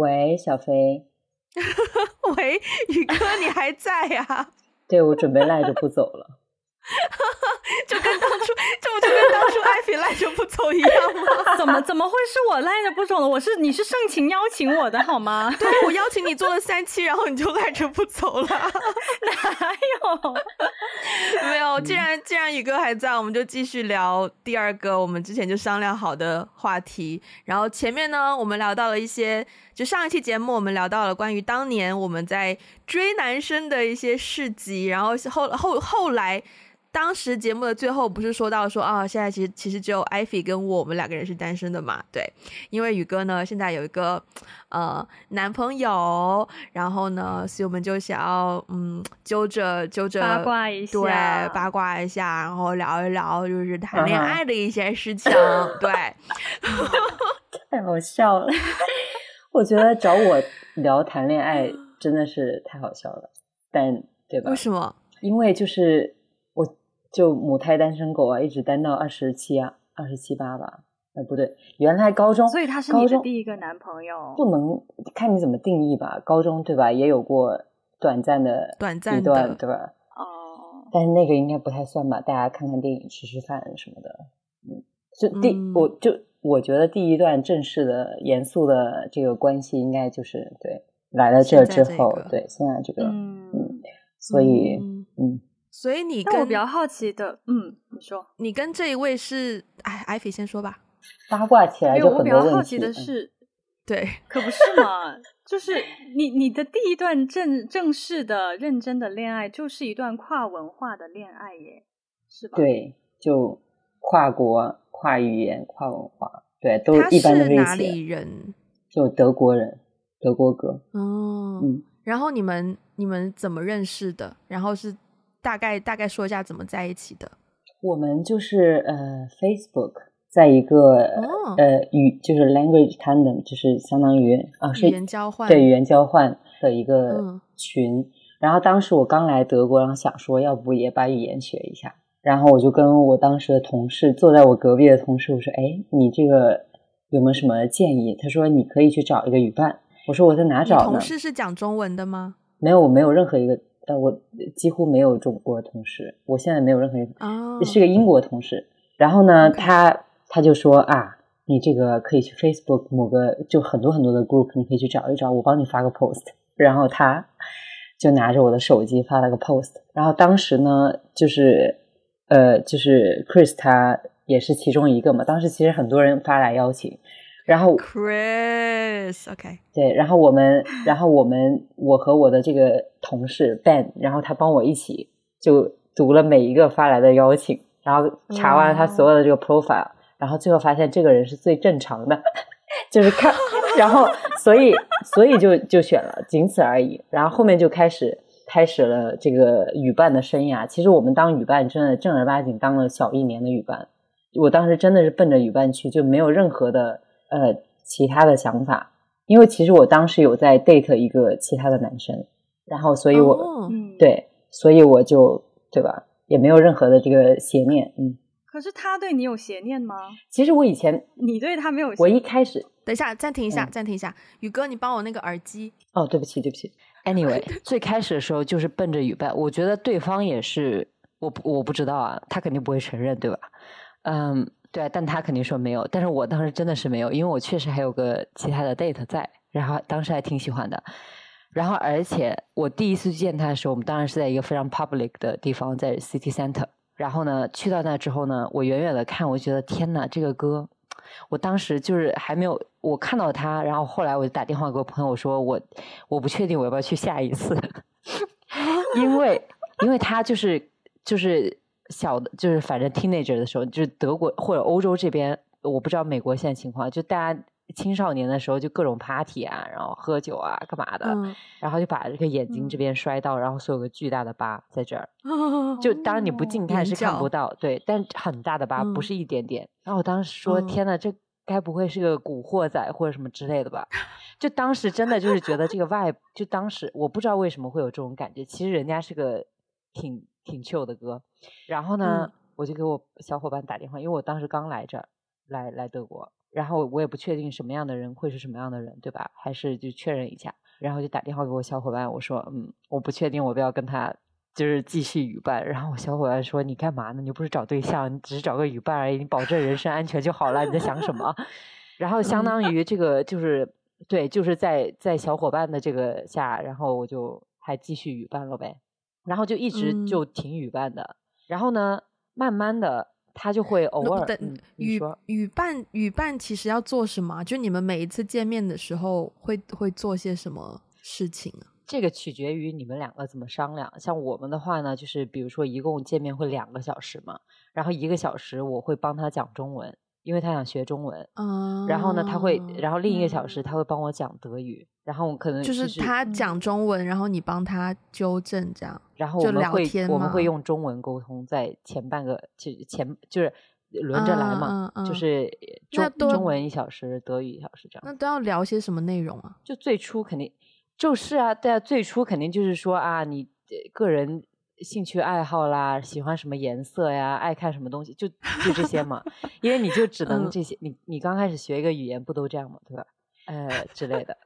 喂，小飞。喂，宇哥，你还在呀、啊？对，我准备赖着不走了。就跟当初，这不就跟当初艾比赖着不走一样吗？怎么怎么会是我赖着不走了？我是你是盛情邀请我的好吗？对，我邀请你做了三期，然后你就赖着不走了。哪有？没有。既然既然宇哥还在，我们就继续聊第二个我们之前就商量好的话题。然后前面呢，我们聊到了一些，就上一期节目我们聊到了关于当年我们在追男生的一些事迹，然后后后后来。当时节目的最后不是说到说啊，现在其实其实只有艾菲跟我，我们两个人是单身的嘛？对，因为宇哥呢现在有一个呃男朋友，然后呢，所以我们就想要嗯揪着揪着八卦一下，对，八卦一下，然后聊一聊就是谈恋爱的一些事情，嗯、对，太好笑了，我觉得找我聊谈恋爱真的是太好笑了，但对吧？为什么？因为就是。就母胎单身狗啊，一直单到二十七啊，二十七八吧？呃，不对，原来高中，所以他是你的第一个男朋友。不能看你怎么定义吧，高中对吧？也有过短暂的短暂一段，对吧？哦，但是那个应该不太算吧？大家看看电影、吃吃饭什么的。嗯，就第、嗯、我就我觉得第一段正式的、严肃的这个关系，应该就是对来了这之后，这个、对现在这个嗯，嗯，所以嗯。嗯所以你跟我比较好奇的，嗯，你说，你跟这一位是，哎，艾菲先说吧。八卦起来就很多问题。我比较好奇的是，嗯、对，可不是嘛？就是你你的第一段正正式的认真的恋爱，就是一段跨文化的恋爱耶，是吧？对，就跨国、跨语言、跨文化，对，都一般的。他是哪里人？就德国人，德国哥。哦，嗯。然后你们你们怎么认识的？然后是。大概大概说一下怎么在一起的。我们就是呃，Facebook 在一个、哦、呃语就是 language tandem，就是相当于啊是语言交换，对语言交换的一个群、嗯。然后当时我刚来德国，然后想说要不也把语言学一下。然后我就跟我当时的同事坐在我隔壁的同事，我说：“哎，你这个有没有什么建议？”他说：“你可以去找一个语伴。”我说：“我在哪找呢？”同事是讲中文的吗？没有，我没有任何一个。呃，我几乎没有中国同事，我现在没有任何一个，oh. 是个英国同事。然后呢.他他就说啊，你这个可以去 Facebook 某个就很多很多的 group，你可以去找一找，我帮你发个 post。然后他就拿着我的手机发了个 post。然后当时呢，就是呃，就是 Chris 他也是其中一个嘛。当时其实很多人发来邀请。然后，Chris，OK，okay. 对，然后我们，然后我们，我和我的这个同事 Ben，然后他帮我一起就读了每一个发来的邀请，然后查完了他所有的这个 profile，嗯，然后最后发现这个人是最正常的，就是看，然后所以所以就就选了，仅此而已。然后后面就开始开始了这个语伴的生涯。其实我们当语伴真的正儿八经当了小一年的语伴，我当时真的是奔着语伴去，就没有任何的。呃，其他的想法，因为其实我当时有在 date 一个其他的男生，然后所以我、oh. 对，所以我就对吧，也没有任何的这个邪念，嗯。可是他对你有邪念吗？其实我以前你对他没有邪念。我一开始，等一下，暂停一下，暂停一下，宇哥，你帮我那个耳机。哦，对不起，对不起。Anyway，最开始的时候就是奔着雨伴，我觉得对方也是，我我不知道啊，他肯定不会承认，对吧？嗯。对，但他肯定说没有，但是我当时真的是没有，因为我确实还有个其他的 date 在，然后当时还挺喜欢的，然后而且我第一次见他的时候，我们当然是在一个非常 public 的地方，在 city center，然后呢，去到那之后呢，我远远的看，我觉得天呐，这个哥，我当时就是还没有我看到他，然后后来我就打电话给我朋友说，我我不确定我要不要去下一次，因为因为他就是就是。小的，就是反正 teenager 的时候，就是德国或者欧洲这边，我不知道美国现在情况，就大家青少年的时候就各种 party 啊，然后喝酒啊，干嘛的，嗯、然后就把这个眼睛这边摔到，嗯、然后所有个巨大的疤在这儿，哦、就当然你不近看是看不到，对，但很大的疤，不是一点点。嗯、然后我当时说：“天呐，这该不会是个古惑仔或者什么之类的吧？”就当时真的就是觉得这个 vibe，就当时我不知道为什么会有这种感觉，其实人家是个挺。挺 chill 的歌，然后呢、嗯，我就给我小伙伴打电话，因为我当时刚来这儿，来来德国，然后我也不确定什么样的人会是什么样的人，对吧？还是就确认一下，然后就打电话给我小伙伴，我说，嗯，我不确定我不要跟他就是继续语伴。然后我小伙伴说，你干嘛呢？你又不是找对象，你只是找个语伴而已，你保证人身安全就好了。你在想什么？然后相当于这个就是对，就是在在小伙伴的这个下，然后我就还继续语伴了呗，然后就一直就挺语伴的。然后呢，慢慢的。他就会偶尔、嗯、语语伴语伴其实要做什么？就你们每一次见面的时候会会做些什么事情啊？这个取决于你们两个怎么商量。像我们的话呢，就是比如说一共见面会两个小时嘛，然后一个小时我会帮他讲中文。因为他想学中文，嗯，然后呢，他会，然后另一个小时他会帮我讲德语，嗯、然后可能、就是、就是他讲中文，然后你帮他纠正这样，然后我们会我们会用中文沟通，在前半个就前就是轮着来嘛，嗯嗯嗯、就是中中文一小时，德语一小时这样。那都要聊些什么内容啊？就最初肯定就是啊，对啊，最初肯定就是说啊，你个人。兴趣爱好啦，喜欢什么颜色呀？爱看什么东西？就就这些嘛，因为你就只 能这些。你你刚开始学一个语言不都这样嘛，对吧？呃之类的。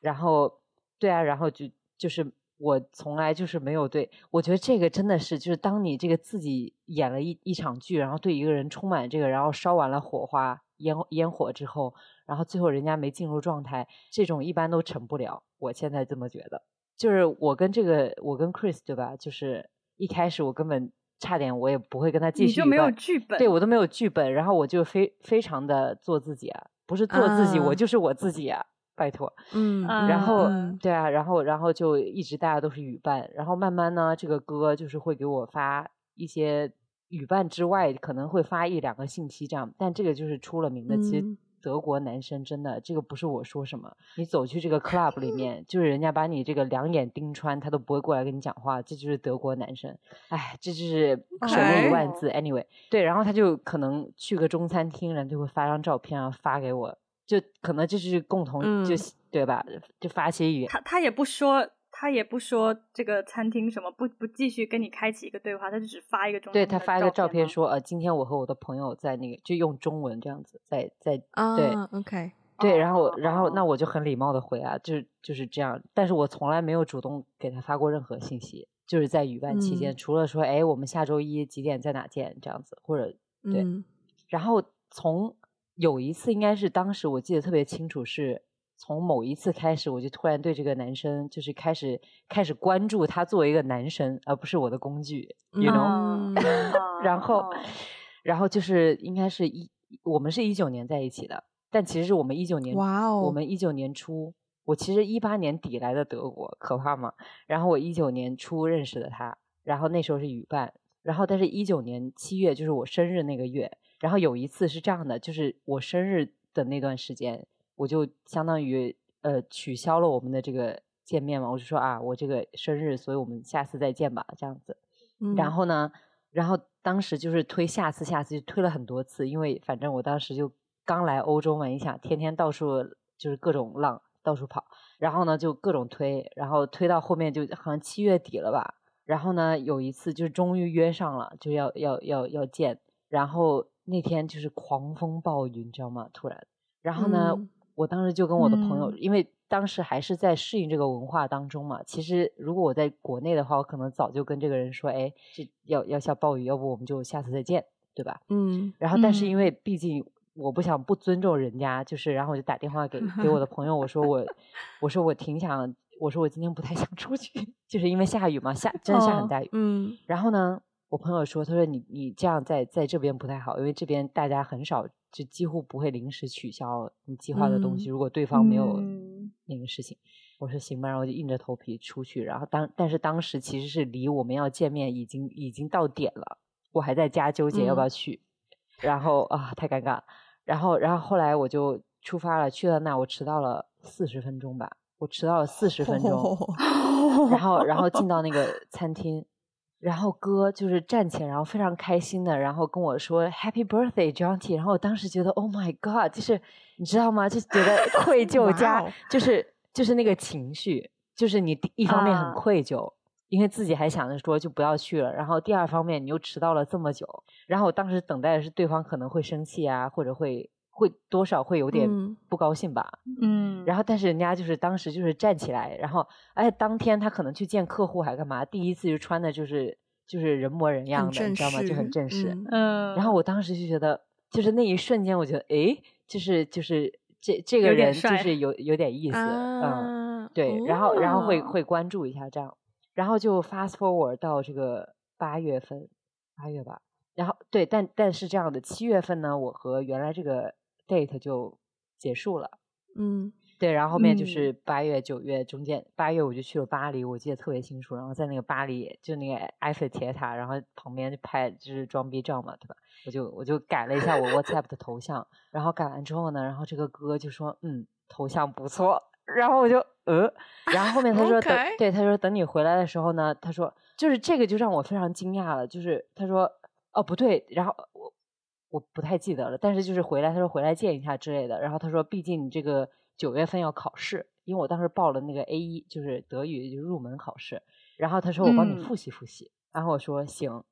然后对啊，然后就就是我从来就是没有对，我觉得这个真的是就是当你这个自己演了一一场剧，然后对一个人充满这个，然后烧完了火花烟烟火之后，然后最后人家没进入状态，这种一般都成不了。我现在这么觉得，就是我跟这个我跟 Chris 对吧？就是。一开始我根本差点，我也不会跟他继续。你就没有剧本？对，我都没有剧本，然后我就非非常的做自己啊，不是做自己，啊、我就是我自己啊，拜托。嗯，然后、嗯、对啊，然后然后就一直大家都是语伴，然后慢慢呢，这个哥就是会给我发一些语伴之外，可能会发一两个信息这样，但这个就是出了名的，其实。德国男生真的，这个不是我说什么。你走去这个 club 里面，就是人家把你这个两眼盯穿，他都不会过来跟你讲话。这就是德国男生，哎，这就是 手握一万字。Anyway，对，然后他就可能去个中餐厅，然后就会发张照片啊发给我，就可能就是共同，嗯、就对吧？就发些语言。他他也不说。他也不说这个餐厅什么，不不继续跟你开启一个对话，他就只发一个中。对，他发一个照片说，呃，今天我和我的朋友在那个，就用中文这样子，在在、uh, 对，OK，对，然后然后那我就很礼貌的回啊，就就是这样，但是我从来没有主动给他发过任何信息，就是在语伴期间，嗯、除了说，哎，我们下周一几点在哪见这样子，或者对，嗯、然后从有一次应该是当时我记得特别清楚是。从某一次开始，我就突然对这个男生就是开始开始关注他作为一个男生，而不是我的工具，you know？然后，然后就是应该是一我们是一九年在一起的，但其实是我们一九年，哇哦，我们一九年初，我其实一八年底来的德国，可怕吗？然后我一九年初认识的他，然后那时候是语伴，然后但是一九年七月就是我生日那个月，然后有一次是这样的，就是我生日的那段时间。我就相当于呃取消了我们的这个见面嘛，我就说啊，我这个生日，所以我们下次再见吧，这样子。嗯、然后呢，然后当时就是推下次，下次就推了很多次，因为反正我当时就刚来欧洲嘛，你想天天到处就是各种浪，到处跑，然后呢就各种推，然后推到后面就好像七月底了吧，然后呢有一次就终于约上了，就要要要要见，然后那天就是狂风暴雨，你知道吗？突然，然后呢。嗯我当时就跟我的朋友，嗯、因为当时还是在适应这个文化当中嘛。其实如果我在国内的话，我可能早就跟这个人说：“哎，这要要下暴雨，要不我们就下次再见，对吧？”嗯。然后，但是因为毕竟我不想不尊重人家，就是然后我就打电话给给我的朋友，我说我 我说我挺想，我说我今天不太想出去，就是因为下雨嘛，下真的下很大雨。哦、嗯。然后呢，我朋友说，他说你你这样在在这边不太好，因为这边大家很少。就几乎不会临时取消你计划的东西，嗯、如果对方没有那个事情，嗯、我说行吧，然后我就硬着头皮出去。然后当但是当时其实是离我们要见面已经已经到点了，我还在家纠结要不要去。嗯、然后啊，太尴尬。然后然后后来我就出发了，去了那我迟到了四十分钟吧，我迟到了四十分钟。哦、然后然后进到那个餐厅。然后哥就是站起来，然后非常开心的，然后跟我说 “Happy Birthday, Johnny”。然后我当时觉得 “Oh my God”，就是你知道吗？就觉得 愧疚加就是就是那个情绪，就是你一方面很愧疚，uh. 因为自己还想着说就不要去了，然后第二方面你又迟到了这么久，然后我当时等待的是对方可能会生气啊，或者会会多少会有点不高兴吧，嗯，然后但是人家就是当时就是站起来，然后而且当天他可能去见客户还干嘛，第一次就穿的就是就是人模人样的，你知道吗？就很正式，嗯，然后我当时就觉得，就是那一瞬间，我觉得，哎，就是就是这这个人就是有有点，有点意思，啊、嗯，对，然后然后会会关注一下这样，然后就 fast forward 到这个八月份，八月吧，然后对，但但是这样的七月份呢，我和原来这个。Date 就结束了，嗯，对，然后后面就是八月、九月中间，八月我就去了巴黎，我记得特别清楚。然后在那个巴黎，就那个埃菲尔铁塔，然后旁边就拍就是装逼照嘛，对吧？我就我就改了一下我 WhatsApp 的头像，然后改完之后呢，然后这个哥就说，嗯，头像不错，然后我就呃，然后后面他说等，对，他说等你回来的时候呢，他说就是这个就让我非常惊讶了，就是他说哦不对，然后我。我不太记得了，但是就是回来，他说回来见一下之类的。然后他说，毕竟你这个九月份要考试，因为我当时报了那个 A 一，就是德语就入门考试。然后他说我帮你复习复习。嗯、然后我说行，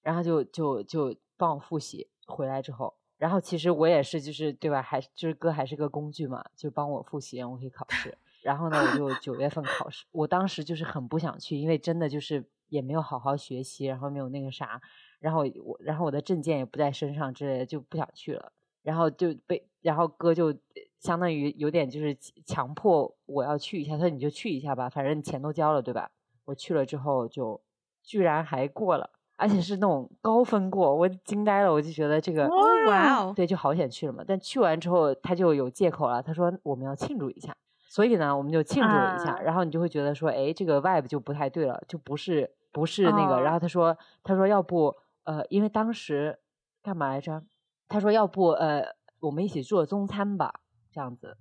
然后就就就帮我复习。回来之后，然后其实我也是就是对吧，还就是哥还是个工具嘛，就帮我复习，我可以考试。然后呢，我就九月份考试。我当时就是很不想去，因为真的就是也没有好好学习，然后没有那个啥。然后我，然后我的证件也不在身上之类的，就不想去了。然后就被，然后哥就相当于有点就是强迫我要去一下，他说你就去一下吧，反正钱都交了，对吧？我去了之后就居然还过了，而且是那种高分过，我惊呆了，我就觉得这个哇哦，对，就好险去了嘛。但去完之后他就有借口了，他说我们要庆祝一下，所以呢我们就庆祝了一下，然后你就会觉得说，哎，这个 vibe 就不太对了，就不是不是那个。然后他说他说要不。呃，因为当时干嘛来着？他说要不呃，我们一起做中餐吧，这样子，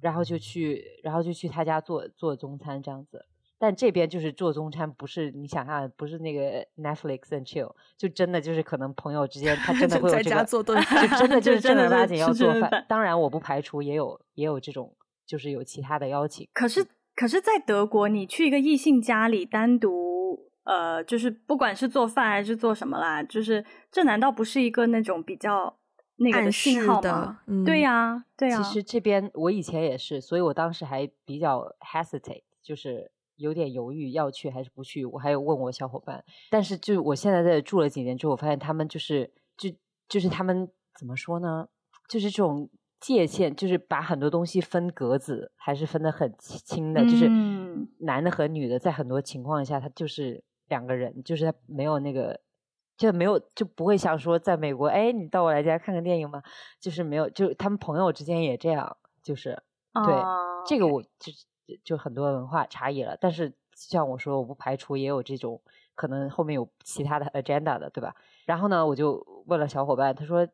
然后就去，然后就去他家做做中餐这样子。但这边就是做中餐，不是你想象，不是那个 Netflix and chill，就真的就是可能朋友之间他真的会有这个，在家做顿饭，就真的就是正儿八经要做饭。当然，我不排除也有也有这种，就是有其他的邀请。可是，可是在德国，你去一个异性家里单独。呃，就是不管是做饭还是做什么啦，就是这难道不是一个那种比较那个的信号吗？嗯、对呀、啊，对呀、啊。其实这边我以前也是，所以我当时还比较 hesitate，就是有点犹豫要去还是不去。我还有问我小伙伴，但是就我现在在住了几年之后，我发现他们就是就就是他们怎么说呢？就是这种界限，就是把很多东西分格子，还是分得很清的，就是男的和女的，在很多情况下，他就是。两个人就是他没有那个，就没有就不会想说在美国，哎，你到我来家看个电影吗？就是没有，就他们朋友之间也这样，就是对、oh, 这个我就就很多文化差异了。但是像我说，我不排除也有这种可能后面有其他的 agenda 的，对吧？然后呢，我就问了小伙伴，他说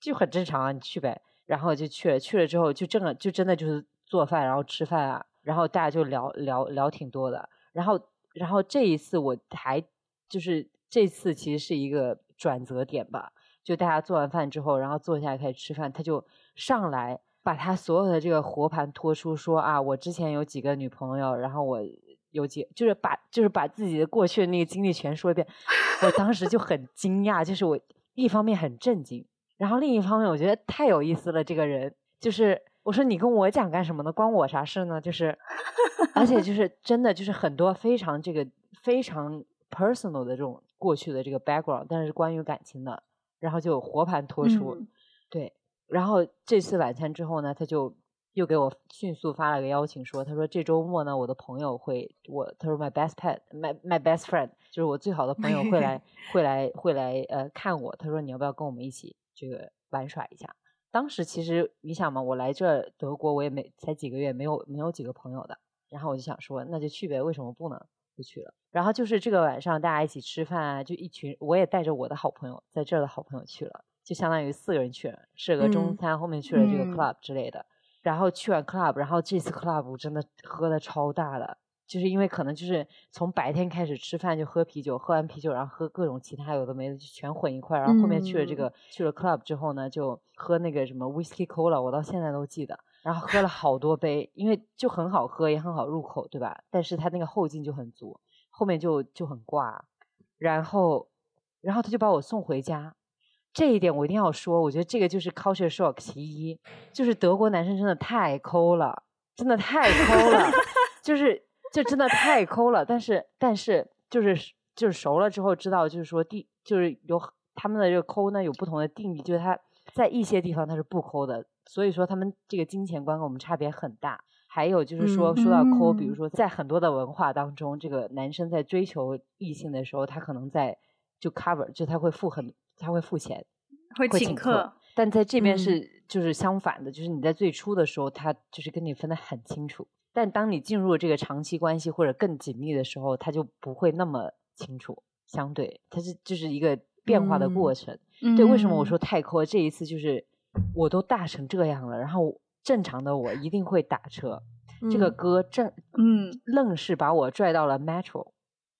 就很正常啊，你去呗。然后就去了，去了之后就真的就真的就是做饭，然后吃饭啊，然后大家就聊聊聊挺多的，然后。然后这一次我还就是这次其实是一个转折点吧，就大家做完饭之后，然后坐下来开始吃饭，他就上来把他所有的这个活盘托出，说啊，我之前有几个女朋友，然后我有几就是把就是把自己的过去的那个经历全说一遍，我当时就很惊讶，就是我一方面很震惊，然后另一方面我觉得太有意思了，这个人就是。我说你跟我讲干什么呢？关我啥事呢？就是，而且就是 真的就是很多非常这个非常 personal 的这种过去的这个 background，但是关于感情的，然后就活盘托出，嗯、对。然后这次晚餐之后呢，他就又给我迅速发了个邀请说，说他说这周末呢，我的朋友会我他说 my best pet，my my best friend，就是我最好的朋友会来 会来会来呃看我，他说你要不要跟我们一起这个玩耍一下？当时其实你想嘛，我来这德国我也没才几个月，没有没有几个朋友的，然后我就想说那就去呗，为什么不呢？就去了。然后就是这个晚上大家一起吃饭啊，就一群我也带着我的好朋友在这儿的好朋友去了，就相当于四个人去了，吃了个中餐，嗯、后面去了这个 club 之类的。嗯、然后去完 club，然后这次 club 真的喝的超大的。就是因为可能就是从白天开始吃饭就喝啤酒，喝完啤酒然后喝各种其他有的没的就全混一块，然后后面去了这个、嗯、去了 club 之后呢，就喝那个什么 whisky cola，我到现在都记得，然后喝了好多杯，因为就很好喝也很好入口，对吧？但是他那个后劲就很足，后面就就很挂，然后然后他就把我送回家。这一点我一定要说，我觉得这个就是 culture shock 其一，就是德国男生真的太抠了，真的太抠了，就是就真的太抠了。但是但是就是就是熟了之后知道，就是说第就是有他们的这个抠呢有不同的定义，就是他在一些地方他是不抠的，所以说他们这个金钱观跟我们差别很大。还有就是说说到抠，比如说在很多的文化当中，这个男生在追求异性的时候，他可能在就 cover 就他会付很。他会付钱，会请客，但在这边是就是相反的，嗯、就是你在最初的时候，他就是跟你分得很清楚，但当你进入这个长期关系或者更紧密的时候，他就不会那么清楚。相对，它是就是一个变化的过程。嗯、对，为什么我说太抠？这一次就是我都大成这样了，然后正常的我一定会打车，嗯、这个哥正嗯愣是把我拽到了 Metro。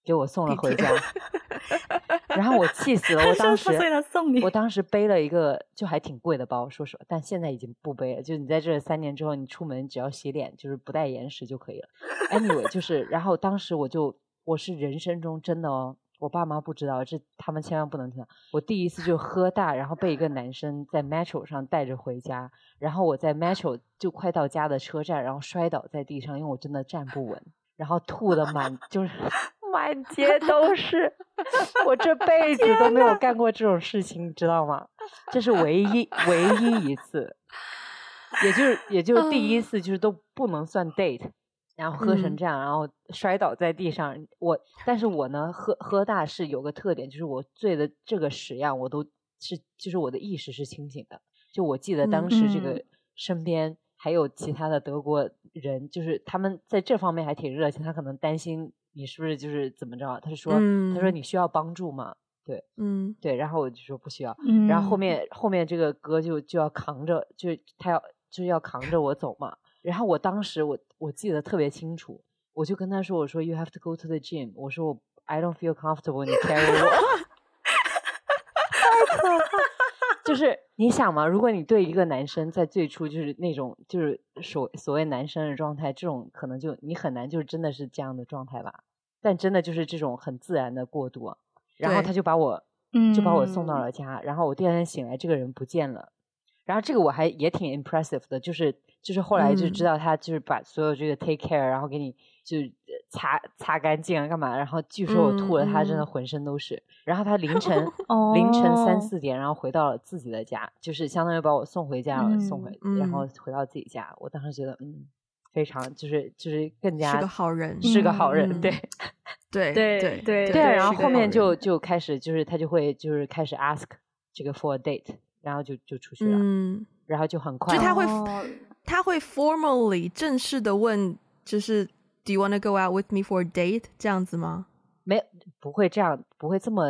给我送了回家，然后我气死了。我当 时，我当时背了一个就还挺贵的包，说实话，但现在已经不背了。就是你在这三年之后，你出门只要洗脸，就是不带眼屎就可以了。Anyway，就 是，然后当时我就，我是人生中真的哦，我爸妈不知道，这他们千万不能听到。我第一次就喝大，然后被一个男生在 Metro 上带着回家，然后我在 Metro 就快到家的车站，然后摔倒在地上，因为我真的站不稳，然后吐的满就是。满街都是，我这辈子都没有干过这种事情，你知道吗？这是唯一 唯一一次，也就是也就是第一次，就是都不能算 date，然后喝成这样，然后摔倒在地上。我，但是我呢，喝喝大是有个特点，就是我醉的这个屎样，我都是就是我的意识是清醒的。就我记得当时这个身边还有其他的德国人，就是他们在这方面还挺热情，他可能担心。你是不是就是怎么着？他就说，嗯、他说你需要帮助吗？对，嗯，对，然后我就说不需要。嗯、然后后面后面这个哥就就要扛着，就他要就要扛着我走嘛。然后我当时我我记得特别清楚，我就跟他说，我说 You have to go to the gym。我说我 I don't feel comfortable 你 carry 我。太可怕。就 是你想嘛，如果你对一个男生在最初就是那种就是所所谓男生的状态，这种可能就你很难就真的是这样的状态吧。但真的就是这种很自然的过渡，然后他就把我，对就把我送到了家，嗯、然后我第二天醒来，这个人不见了，然后这个我还也挺 impressive 的，就是就是后来就知道他就是把所有这个 take care，然后给你就擦擦干净啊干嘛，然后据说我吐了，他真的浑身都是，嗯、然后他凌晨、哦、凌晨三四点，然后回到了自己的家，就是相当于把我送回家了，嗯、送回，然后回到自己家，我当时觉得嗯。非常就是就是更加是个好人，是个好人，对，对对对对对。然后后面就。就开始就是他就会就是开始 ask 这个 for a date，然后就就出去了，嗯，然后就很快，就他会。他会 formally 正式的问，就是 Do you want to go out with me for a date 这样子吗？没不会这样，不会这么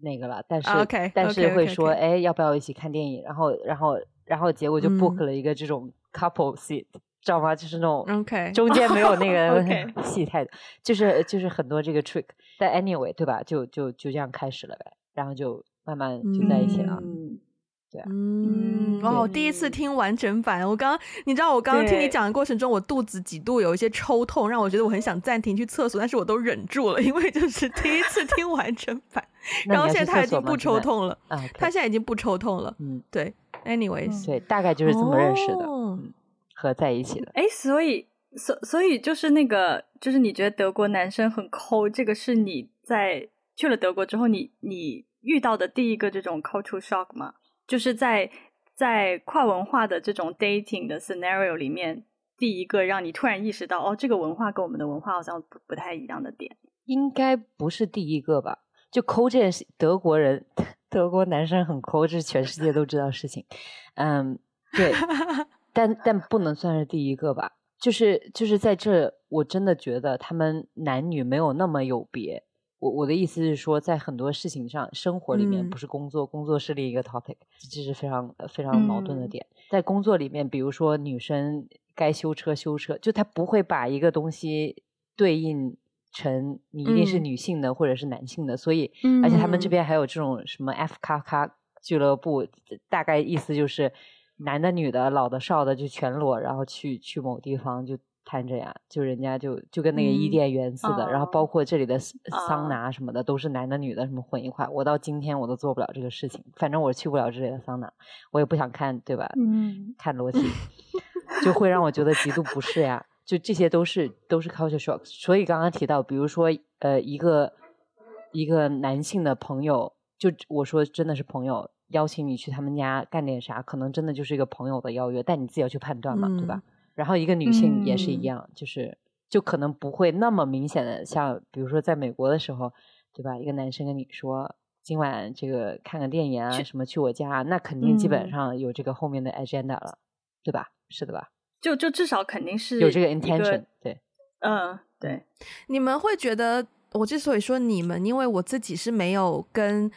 那个了，但是 OK，但是会说哎要不要一起看电影？然后然后然后结果就 book 了一个这种 couple seat。知道吗？就是那种中间没有那个 戏太多，就是就是很多这个 trick。但 anyway，对吧？就就就这样开始了呗，然后就慢慢就在一起了。嗯，对啊。嗯，哇！我第一次听完整版，我刚你知道，我刚刚听你讲的过程中，我肚子几度有一些抽痛，让我觉得我很想暂停去厕所，但是我都忍住了，因为就是第一次听完整版。然后现在他已经不抽痛了，他现在已经不抽痛了。嗯，对。Anyways，对，大概就是这么认识的。嗯。合在一起的，哎，所以，所所以就是那个，就是你觉得德国男生很抠，这个是你在去了德国之后你，你你遇到的第一个这种 culture shock 吗？就是在在跨文化的这种 dating 的 scenario 里面，第一个让你突然意识到，哦，这个文化跟我们的文化好像不不太一样的点，应该不是第一个吧？就抠这件事，德国人，德国男生很抠，这是全世界都知道的事情。嗯，对。但但不能算是第一个吧，就是就是在这，我真的觉得他们男女没有那么有别。我我的意思是说，在很多事情上，生活里面不是工作，嗯、工作是另一个 topic，这是非常非常矛盾的点。嗯、在工作里面，比如说女生该修车修车，就他不会把一个东西对应成你一定是女性的、嗯、或者是男性的，所以而且他们这边还有这种什么 F 卡卡俱乐部，大概意思就是。男的、女的、老的、少的就全裸，然后去去某地方就攀着呀，就人家就就跟那个伊甸园似的，嗯、然后包括这里的桑拿什么的，都是男的女的什么混一块。我到今天我都做不了这个事情，反正我去不了这里的桑拿，我也不想看，对吧？嗯，看裸体就会让我觉得极度不适呀。就这些都是都是 culture shock。所以刚刚提到，比如说呃一个一个男性的朋友，就我说真的是朋友。邀请你去他们家干点啥，可能真的就是一个朋友的邀约，但你自己要去判断嘛，嗯、对吧？然后一个女性也是一样，嗯、就是就可能不会那么明显的，像比如说在美国的时候，对吧？一个男生跟你说今晚这个看个电影啊，什么去我家，那肯定基本上有这个后面的 agenda 了，嗯、对吧？是的吧？就就至少肯定是有这个 intention，对，嗯，对。你们会觉得，我之所以说你们，因为我自己是没有跟。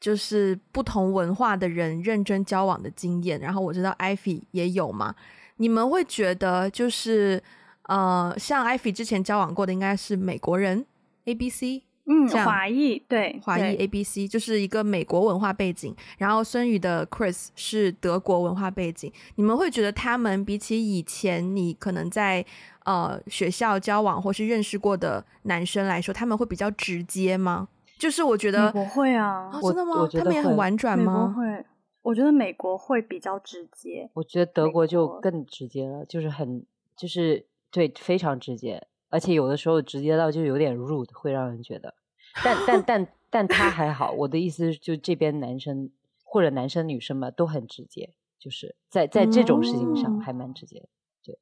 就是不同文化的人认真交往的经验，然后我知道 Ivy 也有嘛。你们会觉得就是呃，像艾菲之前交往过的应该是美国人 A B C，嗯，华裔对，华裔 A B C 就是一个美国文化背景。然后孙宇的 Chris 是德国文化背景。你们会觉得他们比起以前你可能在呃学校交往或是认识过的男生来说，他们会比较直接吗？就是我觉得我会啊，真的吗？他们也很婉转吗？美国会，我觉得美国会比较直接。我觉得德国就更直接了，就是很，就是对，非常直接，而且有的时候直接到就有点 rude，会让人觉得。但但但 但他还好，我的意思是，就这边男生或者男生女生嘛，都很直接，就是在在这种事情上还蛮直接的。对，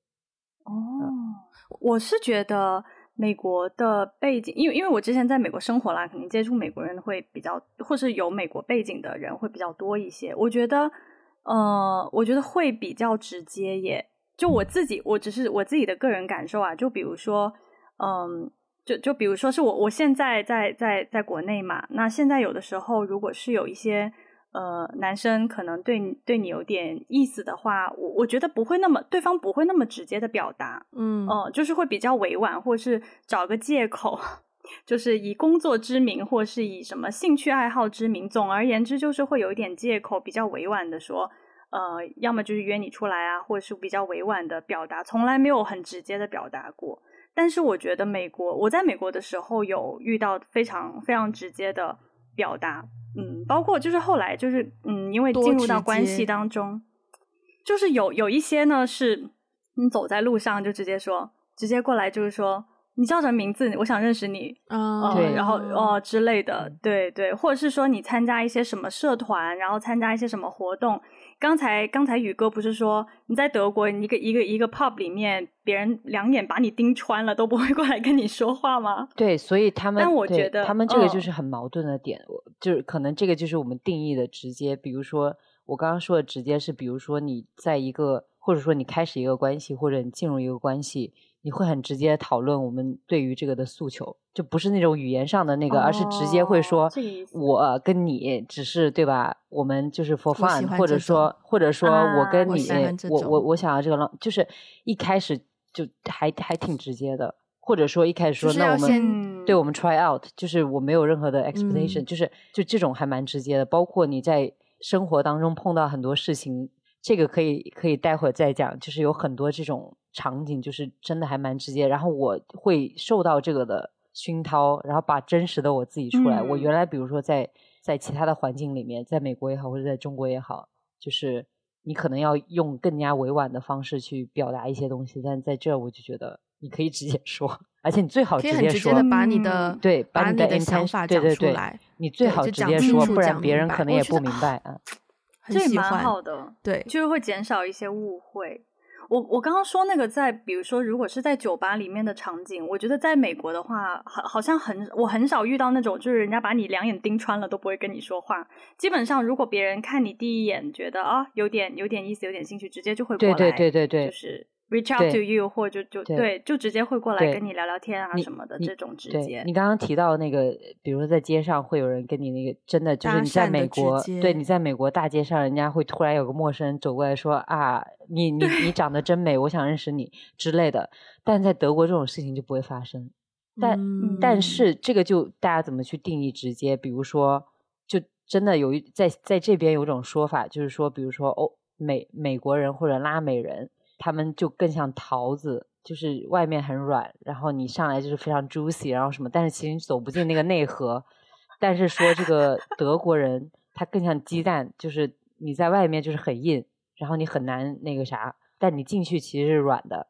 哦，我是觉得。美国的背景，因为因为我之前在美国生活啦，肯定接触美国人会比较，或是有美国背景的人会比较多一些。我觉得，呃，我觉得会比较直接耶。就我自己，我只是我自己的个人感受啊。就比如说，嗯，就就比如说是我我现在在在在国内嘛，那现在有的时候如果是有一些。呃，男生可能对你对你有点意思的话，我我觉得不会那么，对方不会那么直接的表达，嗯，哦、呃，就是会比较委婉，或是找个借口，就是以工作之名，或是以什么兴趣爱好之名，总而言之，就是会有一点借口，比较委婉的说，呃，要么就是约你出来啊，或者是比较委婉的表达，从来没有很直接的表达过。但是我觉得美国，我在美国的时候有遇到非常非常直接的表达。嗯，包括就是后来就是嗯，因为进入到关系当中，就是有有一些呢，是你走在路上就直接说，直接过来就是说，你叫什么名字？我想认识你啊，对，然后哦之类的，对对，或者是说你参加一些什么社团，然后参加一些什么活动。刚才刚才宇哥不是说你在德国一个一个一个 pub 里面，别人两眼把你盯穿了都不会过来跟你说话吗？对，所以他们，但我觉得他们这个就是很矛盾的点，哦、就是可能这个就是我们定义的直接。比如说我刚刚说的直接是，比如说你在一个，或者说你开始一个关系，或者你进入一个关系。你会很直接讨论我们对于这个的诉求，就不是那种语言上的那个，哦、而是直接会说，我跟你只是对吧？我们就是 for fun，或者说或者说我跟你，啊、我我我，想要这个浪，就是一开始就还还挺直接的，或者说一开始说那我们对我们 try out，就是我没有任何的 expectation，、嗯、就是就这种还蛮直接的。包括你在生活当中碰到很多事情，这个可以可以待会儿再讲，就是有很多这种。场景就是真的还蛮直接，然后我会受到这个的熏陶，然后把真实的我自己出来。嗯、我原来比如说在在其他的环境里面，在美国也好，或者在中国也好，就是你可能要用更加委婉的方式去表达一些东西，但在这我就觉得你可以直接 说，而且你最好直接说，可以很直接的把你的、嗯、对把你的想法讲出来，对对对，你最好直接说，不然别人可能也不明白啊。这也 蛮好的，对，就是会减少一些误会。我我刚刚说那个在，比如说，如果是在酒吧里面的场景，我觉得在美国的话，好好像很我很少遇到那种，就是人家把你两眼盯穿了都不会跟你说话。基本上，如果别人看你第一眼觉得啊有点有点意思，有点兴趣，直接就会过来，对对对对对，就是。Reach out to you，或者就就对，就直接会过来跟你聊聊天啊什么的，这种直接。你刚刚提到那个，比如说在街上会有人跟你那个，真的就是你在美国，对，你在美国大街上，人家会突然有个陌生人走过来说啊，你你你长得真美，我想认识你之类的。但在德国这种事情就不会发生。但但是这个就大家怎么去定义直接？比如说，就真的有一在在这边有种说法，就是说，比如说哦，美美国人或者拉美人。他们就更像桃子，就是外面很软，然后你上来就是非常 juicy，然后什么，但是其实你走不进那个内核。但是说这个德国人他更像鸡蛋，就是你在外面就是很硬，然后你很难那个啥，但你进去其实是软的。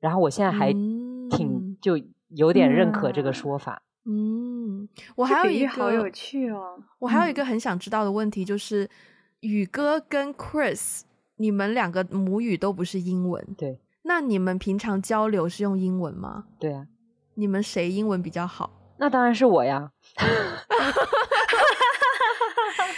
然后我现在还挺就有点认可这个说法。嗯，嗯，我还有一个好有趣哦，我还有一个很想知道的问题就是，宇哥跟 Chris，你们两个母语都不是英文，对。那你们平常交流是用英文吗？对啊，你们谁英文比较好？那当然是我呀。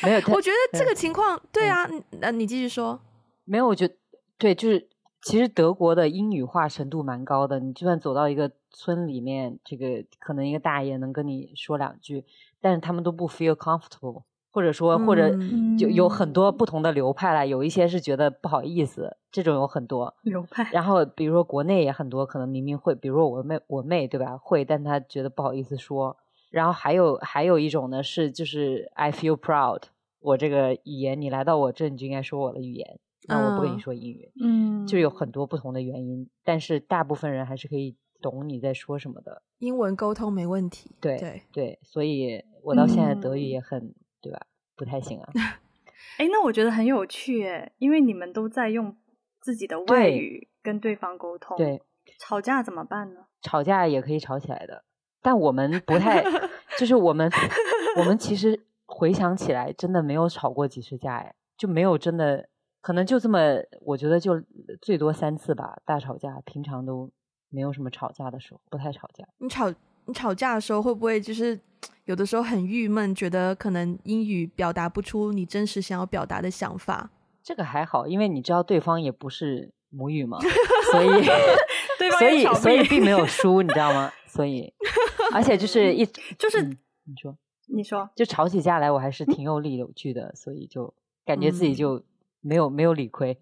没有，我觉得这个情况，对啊，那、嗯、你继续说。没有，我觉得对，就是其实德国的英语化程度蛮高的。你就算走到一个村里面，这个可能一个大爷能跟你说两句，但是他们都不 feel comfortable。或者说，或者就有很多不同的流派啦，有一些是觉得不好意思，这种有很多流派。然后比如说国内也很多，可能明明会，比如说我妹，我妹对吧？会，但她觉得不好意思说。然后还有还有一种呢，是就是 I feel proud，我这个语言，你来到我这，你就应该说我的语言，那我不跟你说英语。嗯，就有很多不同的原因，但是大部分人还是可以懂你在说什么的。英文沟通没问题。对对对，所以我到现在德语也很。嗯对吧？不太行啊。哎，那我觉得很有趣诶，因为你们都在用自己的外语跟对方沟通。对，吵架怎么办呢？吵架也可以吵起来的，但我们不太，就是我们，我们其实回想起来，真的没有吵过几次架，哎，就没有真的，可能就这么，我觉得就最多三次吧，大吵架，平常都没有什么吵架的时候，不太吵架。你吵你吵架的时候会不会就是？有的时候很郁闷，觉得可能英语表达不出你真实想要表达的想法。这个还好，因为你知道对方也不是母语嘛，所以对方所以所以并没有 输，你知道吗？所以 而且就是一就是、嗯、你说你说就吵起架来，我还是挺有理有据的，所以就感觉自己就没有、嗯、没有理亏。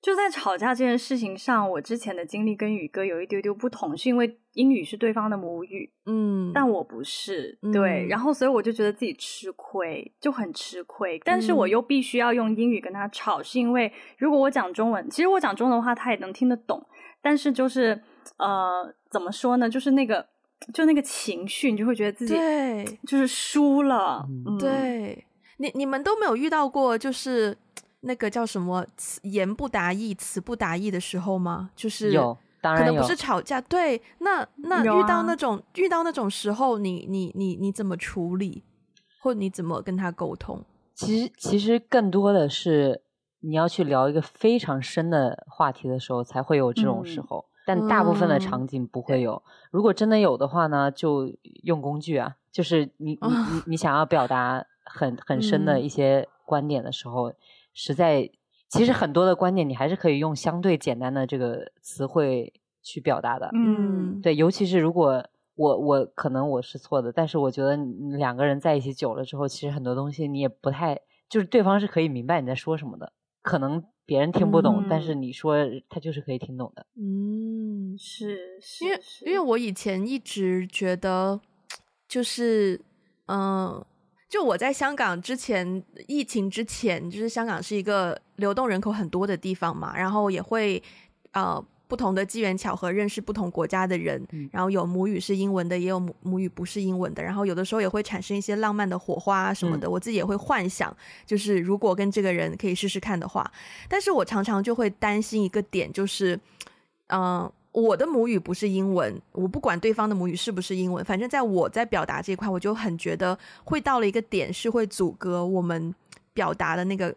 就在吵架这件事情上，我之前的经历跟宇哥有一丢丢不同，是因为英语是对方的母语，嗯，但我不是，对，嗯、然后所以我就觉得自己吃亏，就很吃亏。但是我又必须要用英语跟他吵，是因为如果我讲中文，其实我讲中文的话他也能听得懂，但是就是呃，怎么说呢？就是那个就那个情绪，你就会觉得自己对，就是输了。嗯、对你你们都没有遇到过，就是。那个叫什么“言不达意，词不达意”的时候吗？就是有，当然有，可能不是吵架。对，那那遇到那种、啊、遇到那种时候，你你你你怎么处理，或你怎么跟他沟通？其实其实更多的是你要去聊一个非常深的话题的时候，才会有这种时候。嗯、但大部分的场景不会有。嗯、如果真的有的话呢，就用工具啊，就是你、哦、你你你想要表达很很深的一些观点的时候。嗯实在，其实很多的观点你还是可以用相对简单的这个词汇去表达的。嗯，对，尤其是如果我我可能我是错的，但是我觉得两个人在一起久了之后，其实很多东西你也不太，就是对方是可以明白你在说什么的。可能别人听不懂，嗯、但是你说他就是可以听懂的。嗯，是，是，因为因为我以前一直觉得，就是嗯。就我在香港之前，疫情之前，就是香港是一个流动人口很多的地方嘛，然后也会呃不同的机缘巧合认识不同国家的人，然后有母语是英文的，也有母母语不是英文的，然后有的时候也会产生一些浪漫的火花什么的，我自己也会幻想，就是如果跟这个人可以试试看的话，但是我常常就会担心一个点，就是嗯。呃我的母语不是英文，我不管对方的母语是不是英文，反正在我在表达这一块，我就很觉得会到了一个点，是会阻隔我们表达的那个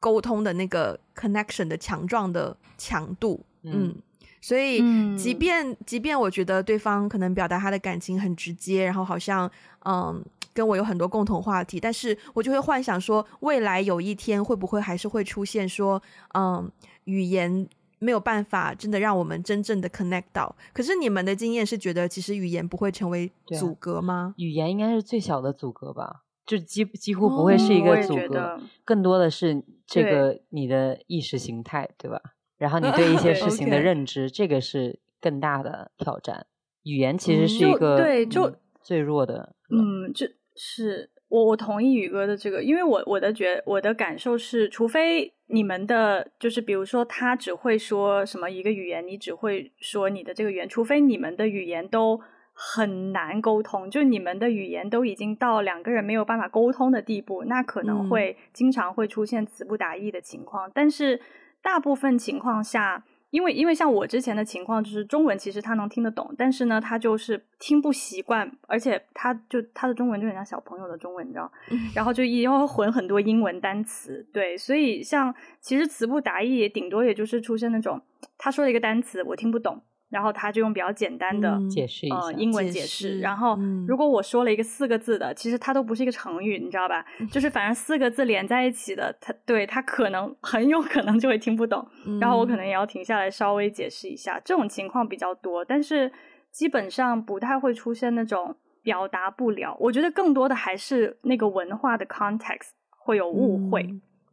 沟通的那个 connection 的强壮的强度。嗯，嗯，所以即便即便我觉得对方可能表达他的感情很直接，然后好像嗯跟我有很多共同话题，但是我就会幻想说，未来有一天会不会还是会出现说，嗯，语言。没有办法真的让我们真正的 connect 到。可是你们的经验是觉得，其实语言不会成为阻隔吗？语言应该是最小的阻隔吧，就几几乎不会是一个阻隔，哦、更多的是这个你的意识形态，对，对吧？然后你对一些事情的 认知，这个是更大的挑战。语言其实是一个、嗯、对就、嗯、最弱的，嗯，就是我我同意宇哥的这个，因为我我的觉我的感受是，除非你们的就是比如说他只会说什么一个语言，你只会说你的这个语言，除非你们的语言都很难沟通，就你们的语言都已经到两个人没有办法沟通的地步，那可能会经常会出现词不达意的情况。嗯、但是大部分情况下，因为因为像我之前的情况，就是中文其实他能听得懂，但是呢，他就是听不习惯，而且他就他的中文就很像小朋友的中文，你知道，然后就一定会混很多英文单词，对，所以像其实词不达意，也顶多也就是出现那种他说了一个单词我听不懂。然后他就用比较简单的解释一下，呃，英文解释。然后如果我说了一个四个字的，其实它都不是一个成语，你知道吧？就是反正四个字连在一起的，他对他可能很有可能就会听不懂。然后我可能也要停下来稍微解释一下，这种情况比较多，但是基本上不太会出现那种表达不了。我觉得更多的还是那个文化的 context 会有误会，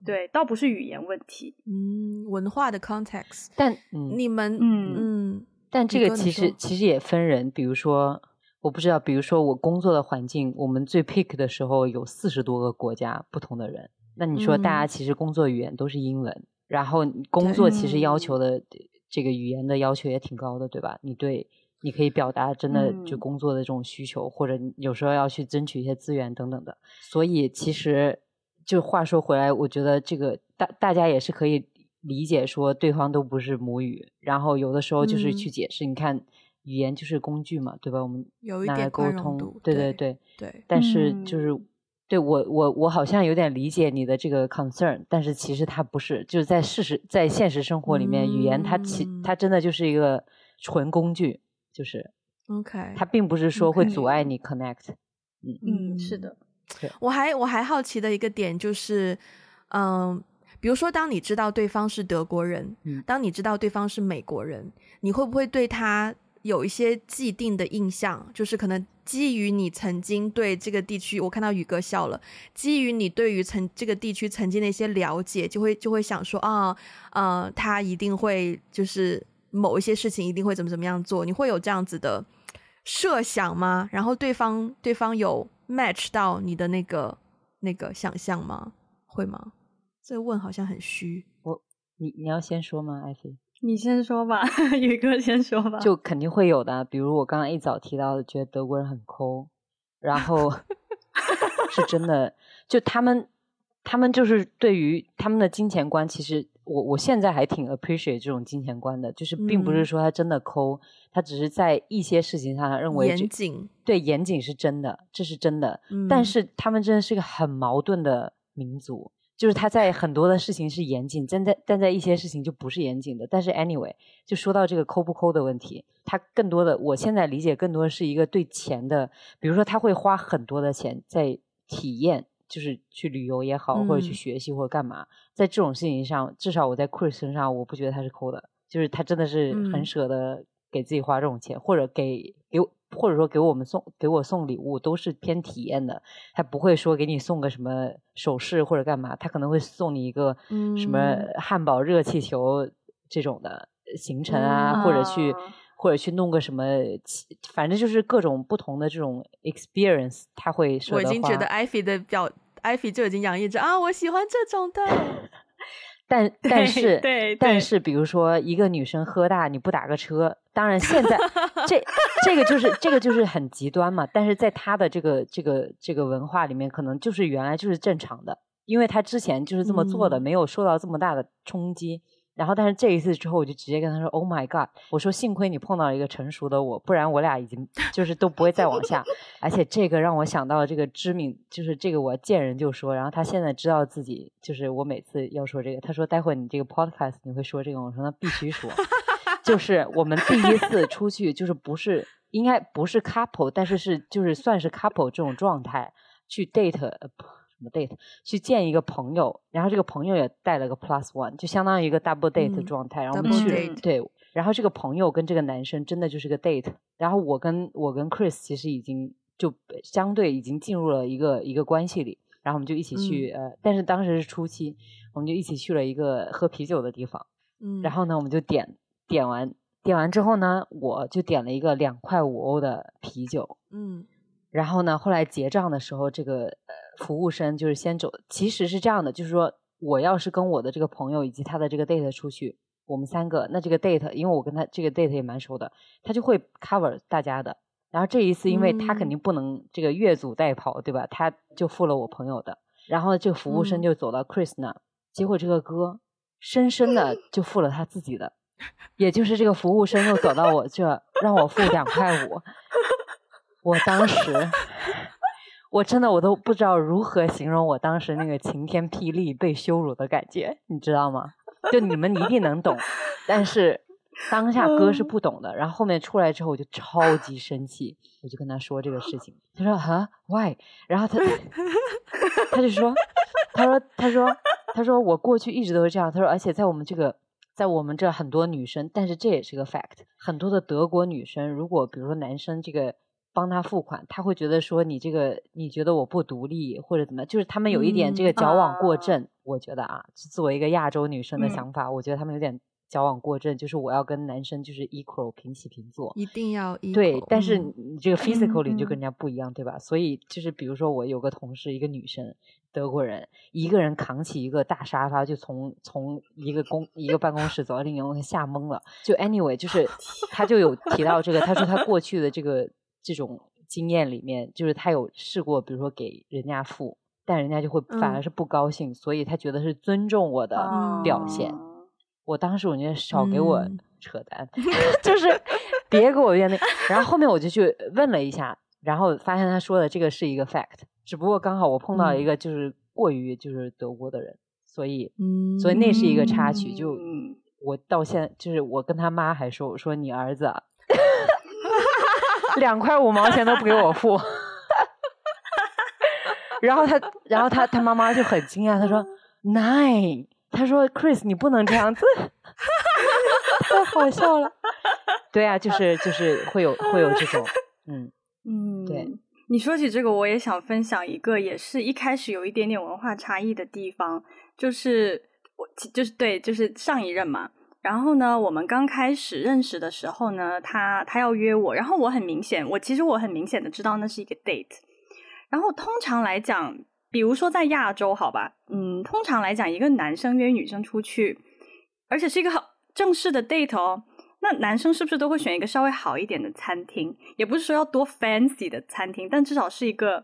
对，倒不是语言问题。嗯，文化的 context，但你们，嗯嗯。但这个其实其实也分人，比如说我不知道，比如说我工作的环境，我们最 pick 的时候有四十多个国家不同的人，那你说大家其实工作语言都是英文，嗯、然后工作其实要求的这个语言的要求也挺高的，对吧？你对你可以表达真的就工作的这种需求，嗯、或者有时候要去争取一些资源等等的，所以其实就话说回来，我觉得这个大大家也是可以。理解说对方都不是母语，然后有的时候就是去解释。嗯、你看，语言就是工具嘛，对吧？我们拿来沟通，对对对对。但是就是、嗯、对我我我好像有点理解你的这个 concern，但是其实它不是，就是在事实在现实生活里面，嗯、语言它其它真的就是一个纯工具，就是 OK，它并不是说会阻碍你 connect。嗯嗯，是的。我还我还好奇的一个点就是，嗯。比如说，当你知道对方是德国人，嗯，当你知道对方是美国人，你会不会对他有一些既定的印象？就是可能基于你曾经对这个地区，我看到宇哥笑了，基于你对于曾这个地区曾经的一些了解，就会就会想说啊，呃，他一定会就是某一些事情一定会怎么怎么样做，你会有这样子的设想吗？然后对方对方有 match 到你的那个那个想象吗？会吗？这问好像很虚，我你你要先说吗？艾菲，你先说吧，宇哥先说吧。就肯定会有的，比如我刚刚一早提到的，觉得德国人很抠，然后 是真的，就他们他们就是对于他们的金钱观，其实我我现在还挺 appreciate 这种金钱观的，就是并不是说他真的抠，嗯、他只是在一些事情上他认为严谨，对严谨是真的，这是真的，嗯、但是他们真的是一个很矛盾的民族。就是他在很多的事情是严谨，但在但在一些事情就不是严谨的。但是 anyway，就说到这个抠不抠的问题，他更多的，我现在理解更多的是一个对钱的，比如说他会花很多的钱在体验，就是去旅游也好，或者去学习或者干嘛，嗯、在这种事情上，至少我在 Chris 身上，我不觉得他是抠的，就是他真的是很舍得给自己花这种钱，嗯、或者给。或者说给我们送给我送礼物都是偏体验的，他不会说给你送个什么首饰或者干嘛，他可能会送你一个什么汉堡热气球这种的行程啊，嗯、或者去或者去弄个什么，反正就是各种不同的这种 experience，他会说。我已经觉得艾菲的表，艾菲就已经洋溢着啊，我喜欢这种的。但但是但是，比如说一个女生喝大，你不打个车，当然现在 这这个就是这个就是很极端嘛。但是在他的这个这个这个文化里面，可能就是原来就是正常的，因为他之前就是这么做的，嗯、没有受到这么大的冲击。然后，但是这一次之后，我就直接跟他说：“Oh my god！” 我说：“幸亏你碰到了一个成熟的我，不然我俩已经就是都不会再往下。”而且这个让我想到了这个知名，就是这个我见人就说。然后他现在知道自己就是我每次要说这个，他说：“待会你这个 podcast 你会说这个。”我说：“那必须说。”就 是我们第一次出去，就是不是应该不是 couple，但是是就是算是 couple 这种状态去 date。什么 date 去见一个朋友，然后这个朋友也带了个 plus one，就相当于一个 double date 状态。嗯、然后我们去了对，然后这个朋友跟这个男生真的就是个 date。然后我跟我跟 Chris 其实已经就相对已经进入了一个一个关系里，然后我们就一起去、嗯、呃，但是当时是初期，我们就一起去了一个喝啤酒的地方。嗯，然后呢，我们就点点完点完之后呢，我就点了一个两块五欧的啤酒。嗯，然后呢，后来结账的时候，这个呃。服务生就是先走，其实是这样的，就是说我要是跟我的这个朋友以及他的这个 date 出去，我们三个，那这个 date，因为我跟他这个 date 也蛮熟的，他就会 cover 大家的。然后这一次，因为他肯定不能这个越俎代庖，对吧？他就付了我朋友的。然后这个服务生就走到 Chris 那，嗯、结果这个哥深深的就付了他自己的，也就是这个服务生又走到我这，让我付两块五。我当时，我真的我都不知道如何形容我当时那个晴天霹雳被羞辱的感觉，你知道吗？就你们一定能懂，但是当下哥是不懂的。然后后面出来之后，我就超级生气，我就跟他说这个事情。他说：“哈，why？” 然后他他就说：“他说他说他说我过去一直都是这样。他说而且在我们这个在我们这很多女生，但是这也是个 fact，很多的德国女生，如果比如说男生这个。”帮她付款，她会觉得说你这个，你觉得我不独立或者怎么，就是他们有一点这个矫枉过正。我觉得啊，作为一个亚洲女生的想法，嗯、我觉得他们有点矫枉过正，就是我要跟男生就是 equal 平起平坐，一定要 equal。对，但是你这个 physically 就跟人家不一样，嗯、对吧？所以就是比如说我有个同事，一个女生，德国人，一个人扛起一个大沙发，就从从一个公一个办公室走到另一个，他吓懵了。就 anyway，就是 他就有提到这个，他说他过去的这个。这种经验里面，就是他有试过，比如说给人家付，但人家就会反而是不高兴，嗯、所以他觉得是尊重我的表现。哦、我当时我觉得少给我扯淡，嗯、就是别给我怨那。然后后面我就去问了一下，然后发现他说的这个是一个 fact，只不过刚好我碰到一个就是过于就是德国的人，嗯、所以所以那是一个插曲。就我到现在就是我跟他妈还说，我说你儿子。两块五毛钱都不给我付，然后他，然后他，他妈妈就很惊讶，他说：“Nine，他说 Chris，你不能这样子，太好笑了。”对啊，就是就是会有会有这种，嗯嗯，对。你说起这个，我也想分享一个，也是一开始有一点点文化差异的地方，就是我就是对，就是上一任嘛。然后呢，我们刚开始认识的时候呢，他他要约我，然后我很明显，我其实我很明显的知道那是一个 date。然后通常来讲，比如说在亚洲，好吧，嗯，通常来讲，一个男生约女生出去，而且是一个好正式的 date 哦，那男生是不是都会选一个稍微好一点的餐厅？也不是说要多 fancy 的餐厅，但至少是一个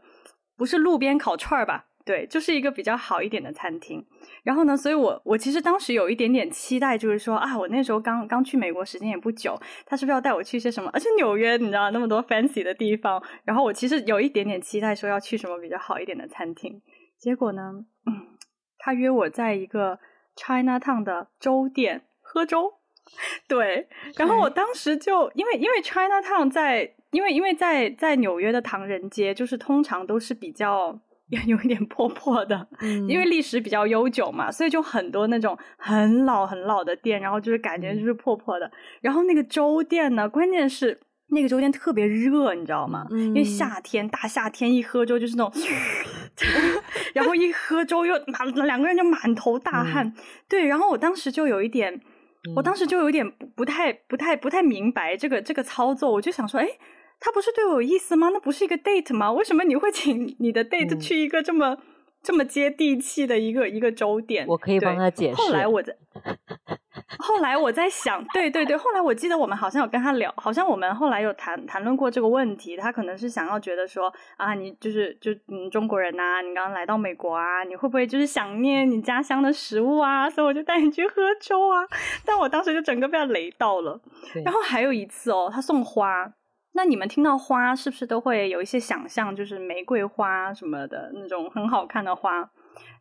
不是路边烤串儿吧？对，就是一个比较好一点的餐厅。然后呢，所以我我其实当时有一点点期待，就是说啊，我那时候刚刚去美国时间也不久，他是不是要带我去一些什么？而且纽约你知道那么多 fancy 的地方，然后我其实有一点点期待，说要去什么比较好一点的餐厅。结果呢，嗯，他约我在一个 Chinatown 的粥店喝粥。对，然后我当时就因为因为 Chinatown 在，因为因为在在纽约的唐人街，就是通常都是比较。有一点破破的，嗯、因为历史比较悠久嘛，所以就很多那种很老很老的店，然后就是感觉就是破破的。嗯、然后那个粥店呢，关键是那个粥店特别热，你知道吗？嗯、因为夏天大夏天一喝粥就是那种，然后一喝粥又满两个人就满头大汗。嗯、对，然后我当时就有一点，嗯、我当时就有点不不太不太不太明白这个这个操作，我就想说，哎。他不是对我有意思吗？那不是一个 date 吗？为什么你会 请你的 date 去一个这么、嗯、这么接地气的一个一个粥点？我可以帮他解释。后来我在，后来我在想，对对对，后来我记得我们好像有跟他聊，好像我们后来有谈谈论过这个问题。他可能是想要觉得说啊，你就是就嗯中国人呐、啊，你刚刚来到美国啊，你会不会就是想念你家乡的食物啊？所以我就带你去喝粥啊。但我当时就整个被他雷到了。然后还有一次哦，他送花。那你们听到花是不是都会有一些想象，就是玫瑰花什么的那种很好看的花？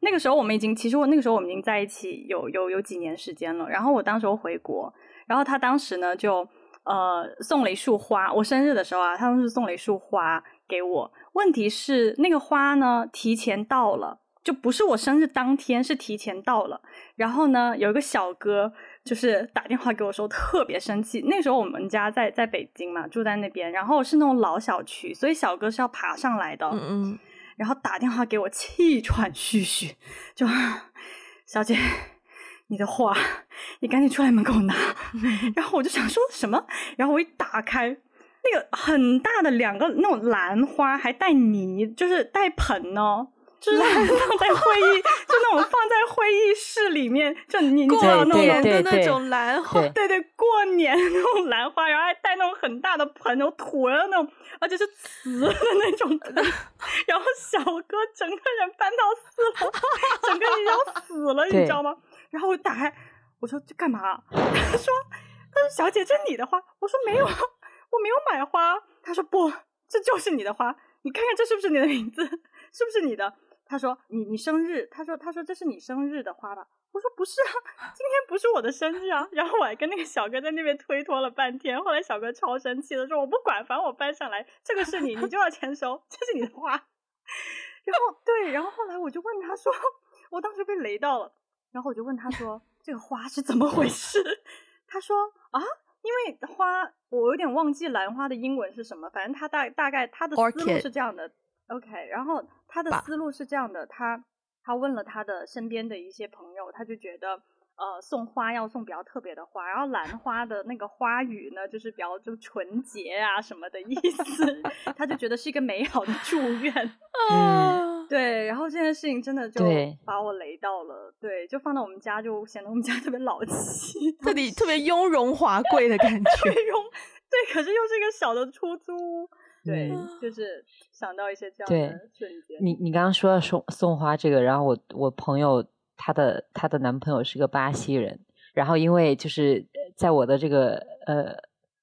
那个时候我们已经，其实我那个时候我们已经在一起有有有几年时间了。然后我当时候回国，然后他当时呢就呃送了一束花，我生日的时候啊，他们是送了一束花给我。问题是那个花呢提前到了，就不是我生日当天，是提前到了。然后呢有一个小哥。就是打电话给我说特别生气，那时候我们家在在北京嘛，住在那边，然后是那种老小区，所以小哥是要爬上来的。嗯嗯。然后打电话给我，气喘吁吁，就小姐，你的花，你赶紧出来门口拿。然后我就想说什么，然后我一打开，那个很大的两个那种兰花，还带泥，就是带盆哦。就是放在会议，就那种放在会议室里面，就你你知道那种的那种兰花，对对，过年那种兰花，然后还带那种很大的盆，然后土的那种，而且是瓷的那种盆，然后小哥整个人搬到四楼，整个人要死了，你知道吗？然后我打开，我说这干嘛？他说他说小姐，这是你的花。我说没有啊，我没有买花。他说不，这就是你的花，你看看这是不是你的名字，是不是你的？他说：“你你生日？”他说：“他说这是你生日的花吧？”我说：“不是啊，今天不是我的生日啊。”然后我还跟那个小哥在那边推脱了半天。后来小哥超生气的说：“我不管，反正我搬上来，这个是你，你就要签收，这是你的花。”然后对，然后后来我就问他说：“我当时被雷到了。”然后我就问他说：“这个花是怎么回事？”他说：“啊，因为花我有点忘记兰花的英文是什么，反正他大大概他的思路是这样的。” OK，然后他的思路是这样的，他他问了他的身边的一些朋友，他就觉得呃送花要送比较特别的花，然后兰花的那个花语呢，就是比较就纯洁啊什么的意思，他就觉得是一个美好的祝愿。嗯，对，然后这件事情真的就把我雷到了，对，对，就放到我们家就显得我们家特别老气，特别特别雍容华贵的感觉，雍对，可是又是一个小的出租屋。对，就是想到一些这样的瞬间。你你刚刚说到送送花这个，然后我我朋友她的她的男朋友是个巴西人，然后因为就是在我的这个呃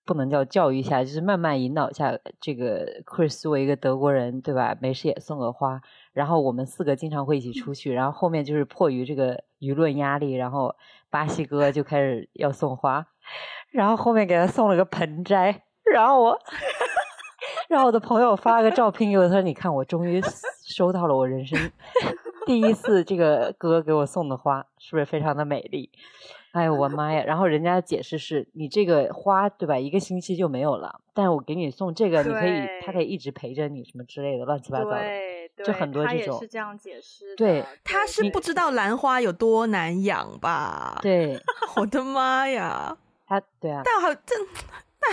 不能叫教育下，就是慢慢引导下，这个 Chris 作为一个德国人，对吧？没事也送个花，然后我们四个经常会一起出去，然后后面就是迫于这个舆论压力，然后巴西哥就开始要送花，然后后面给他送了个盆栽，然后我。让我的朋友发了个照片给我，他说：“你看，我终于收到了我人生第一次这个哥给我送的花，是不是非常的美丽？”哎呦，我妈呀！然后人家的解释是：“你这个花对吧，一个星期就没有了，但我给你送这个，你可以，他可以一直陪着你，什么之类的，乱七八糟的，就很多这种。”他也是这样解释。对，他是不知道兰花有多难养吧？对，我的妈呀！他对啊，但好这。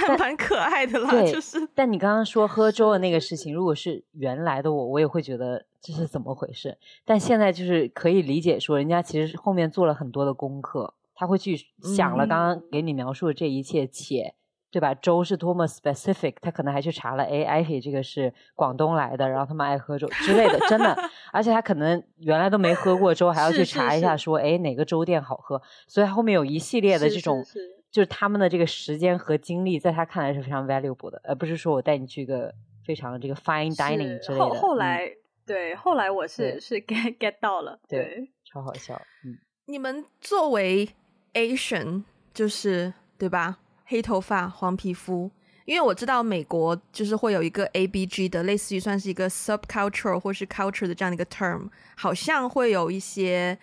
还蛮可爱的啦，就是。但你刚刚说喝粥的那个事情，如果是原来的我，我也会觉得这是怎么回事。但现在就是可以理解，说人家其实后面做了很多的功课，他会去想了刚刚给你描述的这一切，且对吧？粥是多么 specific，他可能还去查了，哎，Ivy 这个是广东来的，然后他们爱喝粥之类的，真的。而且他可能原来都没喝过粥，还要去查一下，说哎哪个粥店好喝，所以后面有一系列的这种。是是是就是他们的这个时间和精力，在他看来是非常 valuable 的，而不是说我带你去一个非常这个 fine dining 之类的。后后来、嗯、对，后来我是是 get get 到了，对，对超好笑。嗯，你们作为 Asian，就是对吧？黑头发、黄皮肤，因为我知道美国就是会有一个 ABG 的，类似于算是一个 subculture 或是 culture 的这样的一个 term，好像会有一些。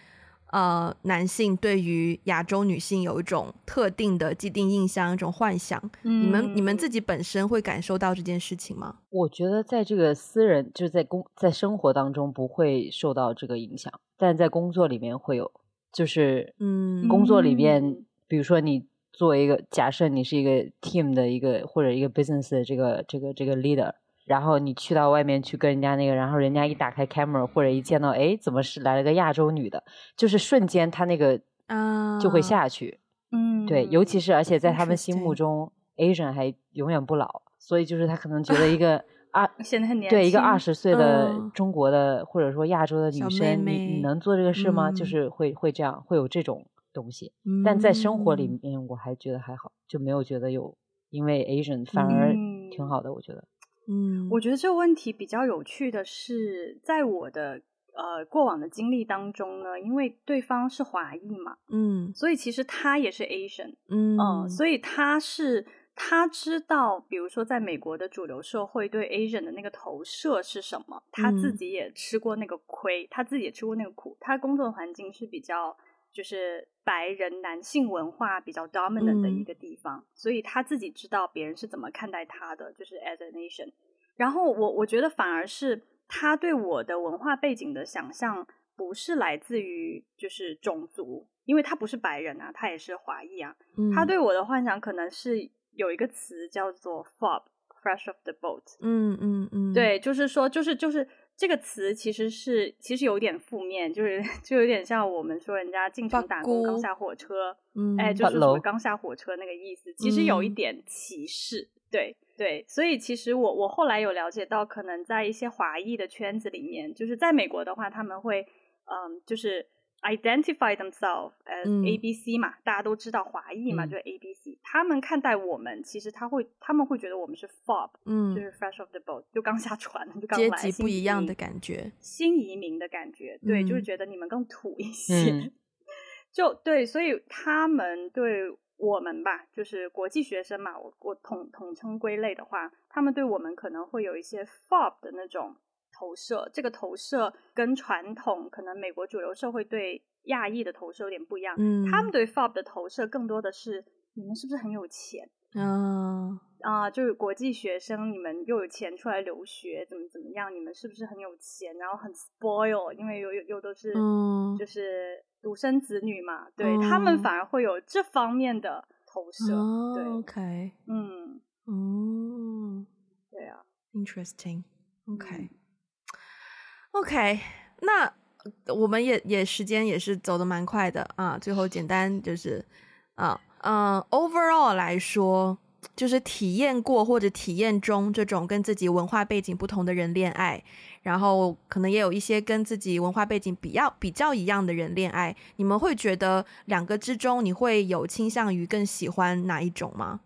呃，男性对于亚洲女性有一种特定的既定印象，一种幻想。嗯，你们你们自己本身会感受到这件事情吗？我觉得在这个私人就是在工在生活当中不会受到这个影响，但在工作里面会有。就是嗯，工作里面，嗯，比如说你作为一个假设你是一个 team 的一个或者一个 business 的这个这个这个 leader。然后你去到外面去跟人家那个，然后人家一打开 camera 或者一见到，哎，怎么是来了个亚洲女的？就是瞬间他那个啊就会下去，嗯，对，尤其是而且在他们心目中，Asian 还永远不老，所以就是他可能觉得一个 二现在很年轻，对一个二十岁的中国的或者说亚洲的女生，你你能做这个事吗？就是会会这样，会有这种东西。但在生活里面，我还觉得还好，就没有觉得有因为 Asian 反而挺好的，我觉得。嗯，我觉得这个问题比较有趣的是，在我的呃过往的经历当中呢，因为对方是华裔嘛，嗯，所以其实他也是 Asian，嗯，嗯，所以他是他知道，比如说在美国的主流社会对 Asian 的那个投射是什么，他自己也吃过那个亏，他自己也吃过那个苦，他工作的环境是比较。就是白人男性文化比较 dominant 的一个地方，嗯，所以他自己知道别人是怎么看待他的，就是 as a nation。然后我我觉得反而是他对我的文化背景的想象不是来自于就是种族，因为他不是白人啊，他也是华裔啊，嗯。他对我的幻想可能是有一个词叫做 FOB，fresh off the boat。嗯嗯嗯，对，就是说就是就是。这个词其实是其实有点负面，就是 就有点像我们说人家进城打工刚下火车，嗯，哎，就是说刚下火车那个意思，其实有一点歧视，嗯、对对，所以其实我我后来有了解到，可能在一些华裔的圈子里面，就是在美国的话，他们会嗯，就是。Identify themselves as A B C 嘛，嗯、大家都知道华裔嘛，嗯、就是 A B C。他们看待我们，其实他会，他们会觉得我们是 FOB，嗯，就是 fresh off the boat，就刚下船，就刚来。阶级不一样的感觉，新移民的感觉，对，嗯、就是觉得你们更土一些。嗯、就对，所以他们对我们吧，就是国际学生嘛，我我统统称归类的话，他们对我们可能会有一些 FOB 的那种。投射，这个投射跟传统可能美国主流社会对亚裔的投射有点不一样。嗯，他们对 FOB 的投射更多的是你们是不是很有钱？嗯啊，就是国际学生，你们又有钱出来留学，怎么怎么样？你们是不是很有钱？然后很 spoil，因为又又又都是就是独生子女嘛，对、嗯、他们反而会有这方面的投射。嗯、对，OK，嗯，哦，对啊，interesting，OK。Okay. 嗯 OK，那我们也也时间也是走的蛮快的啊。最后简单就是啊嗯，overall 来说，就是体验过或者体验中这种跟自己文化背景不同的人恋爱，然后可能也有一些跟自己文化背景比较比较一样的人恋爱。你们会觉得两个之中，你会有倾向于更喜欢哪一种吗？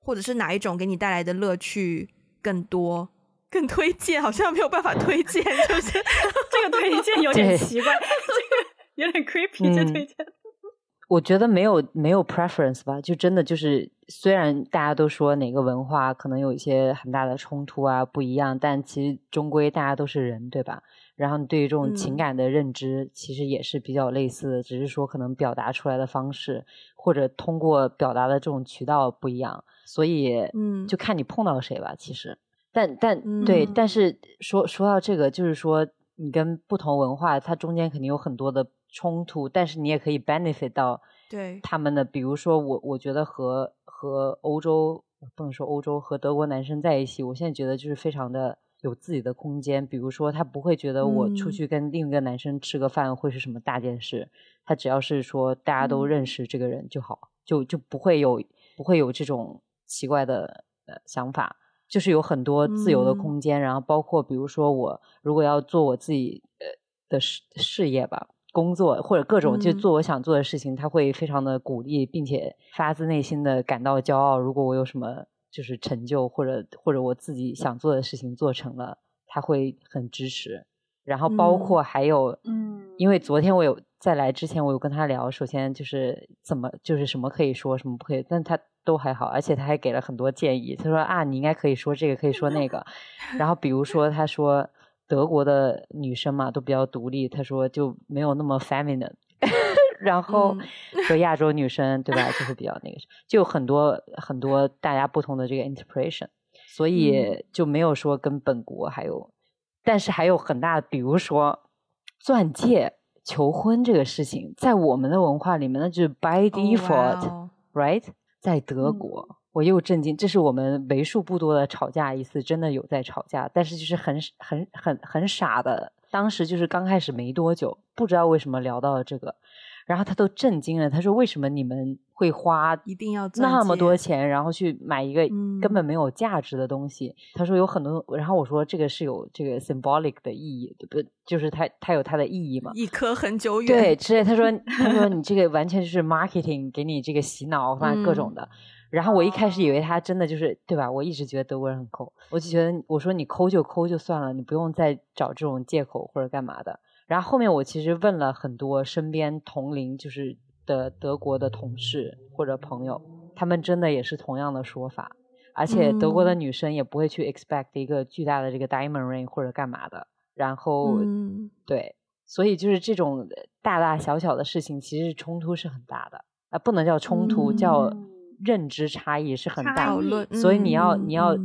或者是哪一种给你带来的乐趣更多？更推荐好像没有办法推荐，就是 这个推荐有点奇怪，这个有点 creepy。这推荐，我觉得没有没有 preference 吧，就真的就是，虽然大家都说哪个文化可能有一些很大的冲突啊不一样，但其实终归大家都是人，对吧？然后你对于这种情感的认知其实也是比较类似的，嗯、只是说可能表达出来的方式或者通过表达的这种渠道不一样，所以嗯，就看你碰到谁吧，其实。但但对，嗯、但是说说到这个，就是说你跟不同文化，它中间肯定有很多的冲突，但是你也可以 benefit 到对他们的。比如说我，我觉得和和欧洲不能说欧洲和德国男生在一起，我现在觉得就是非常的有自己的空间。比如说，他不会觉得我出去跟另一个男生吃个饭会是什么大件事，嗯、他只要是说大家都认识这个人就好，嗯、就就不会有不会有这种奇怪的呃想法。就是有很多自由的空间，嗯、然后包括比如说我如果要做我自己呃的事事业吧，工作或者各种就做我想做的事情，嗯、他会非常的鼓励，并且发自内心的感到骄傲。如果我有什么就是成就或者或者我自己想做的事情做成了，他会很支持。然后包括还有，嗯，因为昨天我有在来之前我有跟他聊，首先就是怎么就是什么可以说什么不可以，但他。都还好，而且他还给了很多建议。他说啊，你应该可以说这个，可以说那个。然后比如说，他说德国的女生嘛都比较独立，他说就没有那么 feminine。然后说亚洲女生对吧，就会 比较那个，就有很多很多大家不同的这个 interpretation，所以就没有说跟本国还有，但是还有很大的，比如说钻戒求婚这个事情，在我们的文化里面，那就是 by default，right？在德国，嗯、我又震惊，这是我们为数不多的吵架一次，真的有在吵架，但是就是很很很很傻的，当时就是刚开始没多久，不知道为什么聊到了这个。然后他都震惊了，他说：“为什么你们会花一定要那么多钱，然后去买一个根本没有价值的东西？”嗯、他说有很多，然后我说这个是有这个 symbolic 的意义，对不？就是它它有它的意义嘛？一颗很久远。对，之类。他说 他说你这个完全就是 marketing，给你这个洗脑，反正各种的。嗯、然后我一开始以为他真的就是对吧？我一直觉得德国人很抠，我就觉得我说你抠就抠就算了，你不用再找这种借口或者干嘛的。然后后面我其实问了很多身边同龄就是的德国的同事或者朋友，他们真的也是同样的说法，而且德国的女生也不会去 expect 一个巨大的这个 diamond ring 或者干嘛的。然后，嗯、对，所以就是这种大大小小的事情，其实冲突是很大的啊，不能叫冲突，嗯、叫认知差异是很大的。所以你要你要。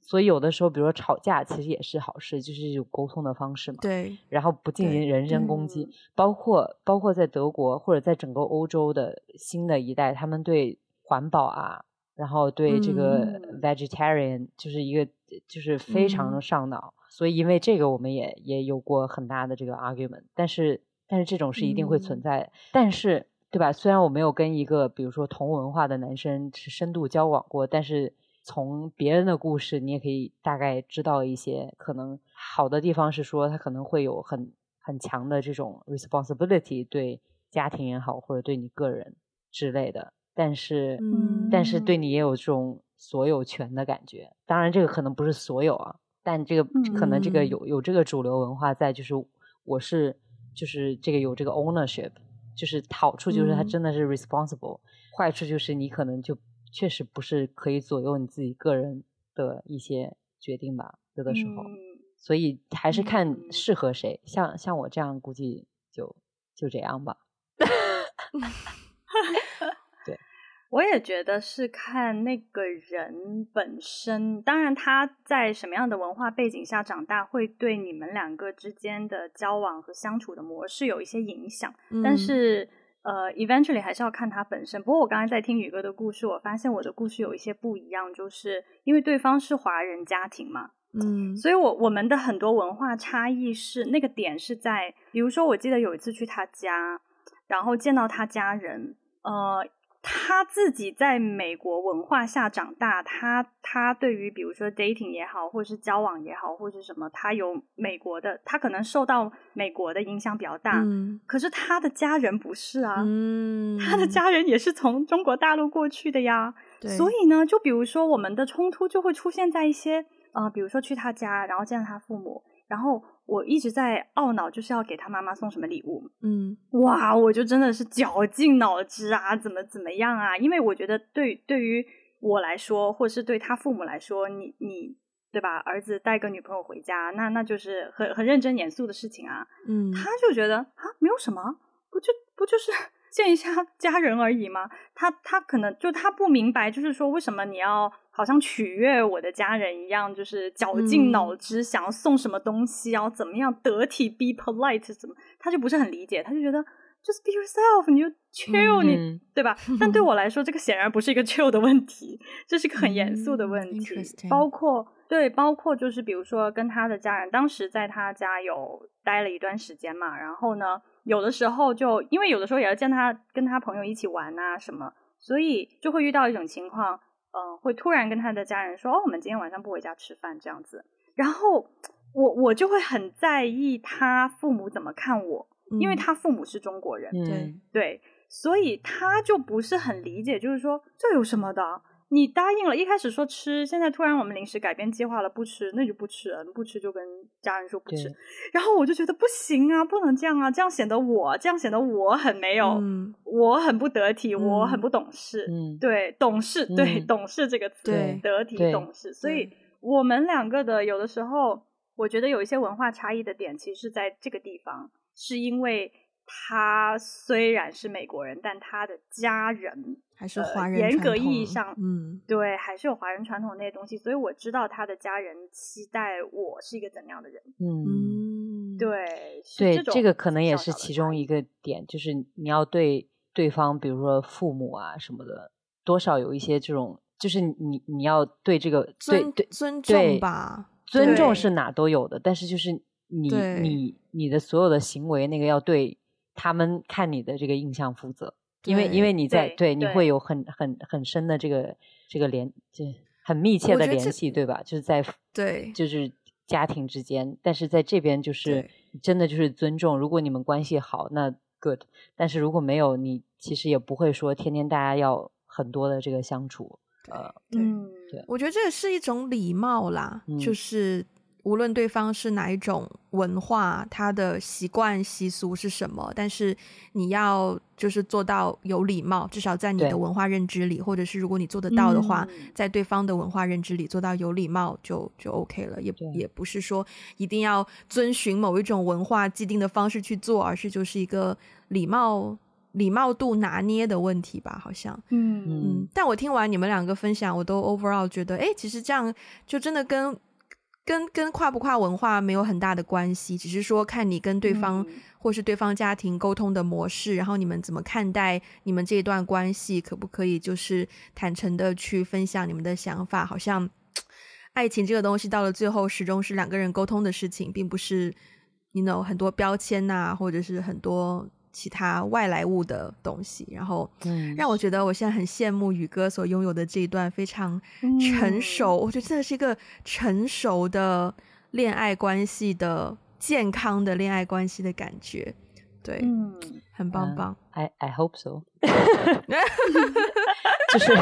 嗯所以有的时候，比如说吵架，其实也是好事，就是一种沟通的方式嘛。对。然后不进行人身攻击，嗯、包括包括在德国或者在整个欧洲的新的一代，他们对环保啊，然后对这个 vegetarian、嗯、就是一个就是非常的上脑。所以因为这个我们也也有过很大的这个 argument，但是但是这种是一定会存在但是对吧？虽然我没有跟一个比如说同文化的男生是深度交往过，但是从别人的故事，你也可以大概知道一些可能好的地方是说他可能会有很很强的这种 responsibility 对家庭也好，或者对你个人之类的，但是、嗯、但是对你也有这种所有权的感觉。当然这个可能不是所有啊。但这个可能这个有有这个主流文化在，就是我是就是这个有这个 ownership，就是好处就是它真的是 responsible，嗯，坏处就是你可能就确实不是可以左右你自己个人的一些决定吧，有的时候，嗯，所以还是看适合谁。像像我这样，估计就就这样吧。对 我也觉得是看那个人本身，当然他在什么样的文化背景下长大，会对你们两个之间的交往和相处的模式有一些影响。嗯、但是，呃，eventually 还是要看他本身。不过我刚才在听宇哥的故事，我发现我的故事有一些不一样，就是因为对方是华人家庭嘛，嗯，所以我我们的很多文化差异是那个点是在，比如说我记得有一次去他家，然后见到他家人，呃。他自己在美国文化下长大，他他对于比如说 dating 也好，或是交往也好，或是什么，他有美国的，他可能受到美国的影响比较大。嗯，可是他的家人不是啊，嗯，他的家人也是从中国大陆过去的呀。所以呢，就比如说我们的冲突就会出现在一些呃，比如说去他家，然后见到他父母，然后。我一直在懊恼，就是要给他妈妈送什么礼物。嗯，哇，我就真的是绞尽脑汁啊，怎么怎么样啊？因为我觉得对对于我来说，或是对他父母来说，你你对吧？儿子带个女朋友回家，那那就是很很认真严肃的事情啊。嗯，他就觉得啊，没有什么，不就不就是。见一下 家人而已嘛，他他可能就他不明白，就是说为什么你要好像取悦我的家人一样，就是绞尽脑汁想要送什么东西，然后怎么样得体，be polite，怎么他就不是很理解，他就觉得 just be yourself，你就 chill，你、嗯、对吧？但对我来说，这个显然不是一个 chill 的问题，这是个很严肃的问题，包括对，包括就是比如说跟他的家人，当时在他家有待了一段时间嘛，然后呢。有的时候就因为有的时候也要见他跟他朋友一起玩啊什么，所以就会遇到一种情况，嗯、呃，会突然跟他的家人说：“哦，我们今天晚上不回家吃饭这样子。”然后我我就会很在意他父母怎么看我，因为他父母是中国人，对、嗯、对，所以他就不是很理解，就是说这有什么的。你答应了，一开始说吃，现在突然我们临时改变计划了，不吃，那就不吃了，不吃就跟家人说不吃。然后我就觉得不行啊，不能这样啊，这样显得我，这样显得我很没有，嗯、我很不得体，嗯、我很不懂事。嗯、对，懂事，对，嗯、懂事这个词，对得体懂事。所以我们两个的有的时候，我觉得有一些文化差异的点，其实是在这个地方，是因为。他虽然是美国人，但他的家人还是华人。严格意义上，嗯，对，还是有华人传统那些东西。所以我知道他的家人期待我是一个怎样的人。嗯，对，对，这个可能也是其中一个点，就是你要对对方，比如说父母啊什么的，多少有一些这种，就是你你要对这个尊对对尊重吧，尊重是哪都有的，但是就是你你你的所有的行为那个要对。他们看你的这个印象负责，因为因为你在对，你会有很很很深的这个这个联，就很密切的联系，对吧？就是在对，就是家庭之间，但是在这边就是真的就是尊重。如果你们关系好，那 good；但是如果没有，你其实也不会说天天大家要很多的这个相处。呃，对，对，我觉得这也是一种礼貌啦，嗯、就是。无论对方是哪一种文化，他的习惯习俗是什么，但是你要就是做到有礼貌，至少在你的文化认知里，或者是如果你做得到的话，嗯、在对方的文化认知里做到有礼貌就就 OK 了，也也不是说一定要遵循某一种文化既定的方式去做，而是就是一个礼貌礼貌度拿捏的问题吧，好像，嗯嗯。但我听完你们两个分享，我都 overall 觉得，哎，其实这样就真的跟。跟跟跨不跨文化没有很大的关系，只是说看你跟对方或是对方家庭沟通的模式，嗯、然后你们怎么看待你们这一段关系，可不可以就是坦诚的去分享你们的想法？好像，爱情这个东西到了最后始终是两个人沟通的事情，并不是你 you know 很多标签呐、啊，或者是很多其他外来物的东西。然后，让我觉得我现在很羡慕宇哥所拥有的这一段非常成熟，嗯、我觉得真的是一个成熟的恋爱关系的健康的恋爱关系的感觉。对，嗯，很棒棒。Uh, I I hope so。就是，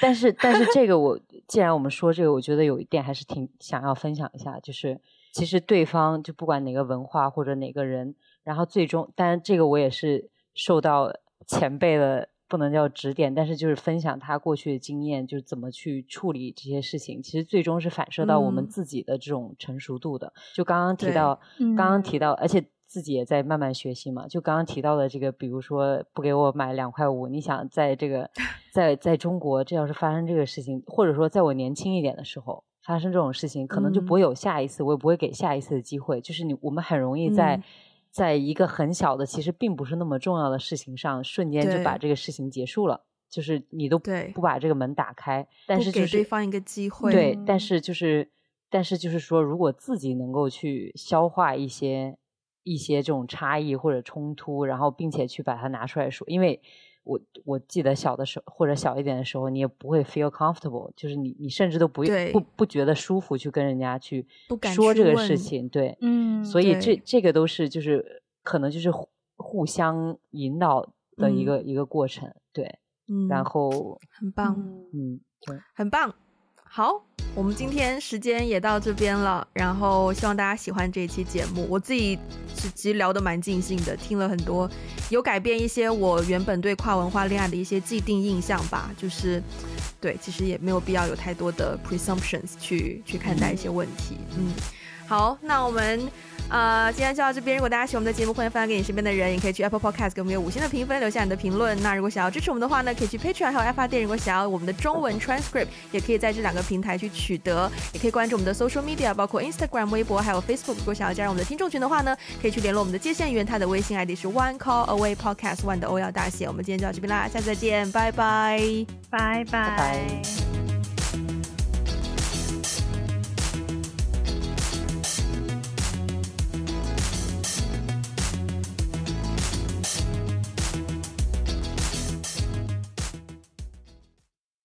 但是但是这个我，既然我们说这个，我觉得有一点还是挺想要分享一下，就是其实对方就不管哪个文化或者哪个人，然后最终，当然这个我也是受到前辈的不能叫指点，但是就是分享他过去的经验，就是怎么去处理这些事情，其实最终是反射到我们自己的这种成熟度的。嗯、就刚刚提到，刚刚提到，而且。自己也在慢慢学习嘛，就刚刚提到的这个，比如说不给我买两块五，你想在这个 在在中国，这要是发生这个事情，或者说在我年轻一点的时候发生这种事情，可能就不会有下一次，嗯、我也不会给下一次的机会。就是你我们很容易在、嗯、在一个很小的，其实并不是那么重要的事情上，瞬间就把这个事情结束了，就是你都不不把这个门打开，但是、就是、给对方一个机会，对，但是就是但是就是说，如果自己能够去消化一些。一些这种差异或者冲突，然后并且去把它拿出来说，因为我我记得小的时候或者小一点的时候，你也不会 feel comfortable，就是你你甚至都不不不觉得舒服去跟人家去说这个事情，对，嗯，所以这这个都是就是可能就是互相引导的一个、嗯、一个过程，对，嗯，然后很棒，嗯，对，很棒。好，我们今天时间也到这边了，然后希望大家喜欢这一期节目。我自己是其实聊得蛮尽兴的，听了很多，有改变一些我原本对跨文化恋爱的一些既定印象吧。就是，对，其实也没有必要有太多的 presumptions 去去看待一些问题。嗯，好，那我们。呃，今天就到这边。如果大家喜欢我们的节目，欢迎分享给你身边的人，也可以去 Apple Podcast 给我们有五星的评分，留下你的评论。那如果想要支持我们的话呢，可以去 Patreon 还有 FR 店。如果想要我们的中文 transcript，也可以在这两个平台去取得。也可以关注我们的 social media，包括 Instagram、微博还有 Facebook。如果想要加入我们的听众群的话呢，可以去联络我们的接线员，他的微信 ID 是 One Call Away Podcast，One 的 O 要大写。我们今天就到这边啦，下次再见，拜拜，拜拜。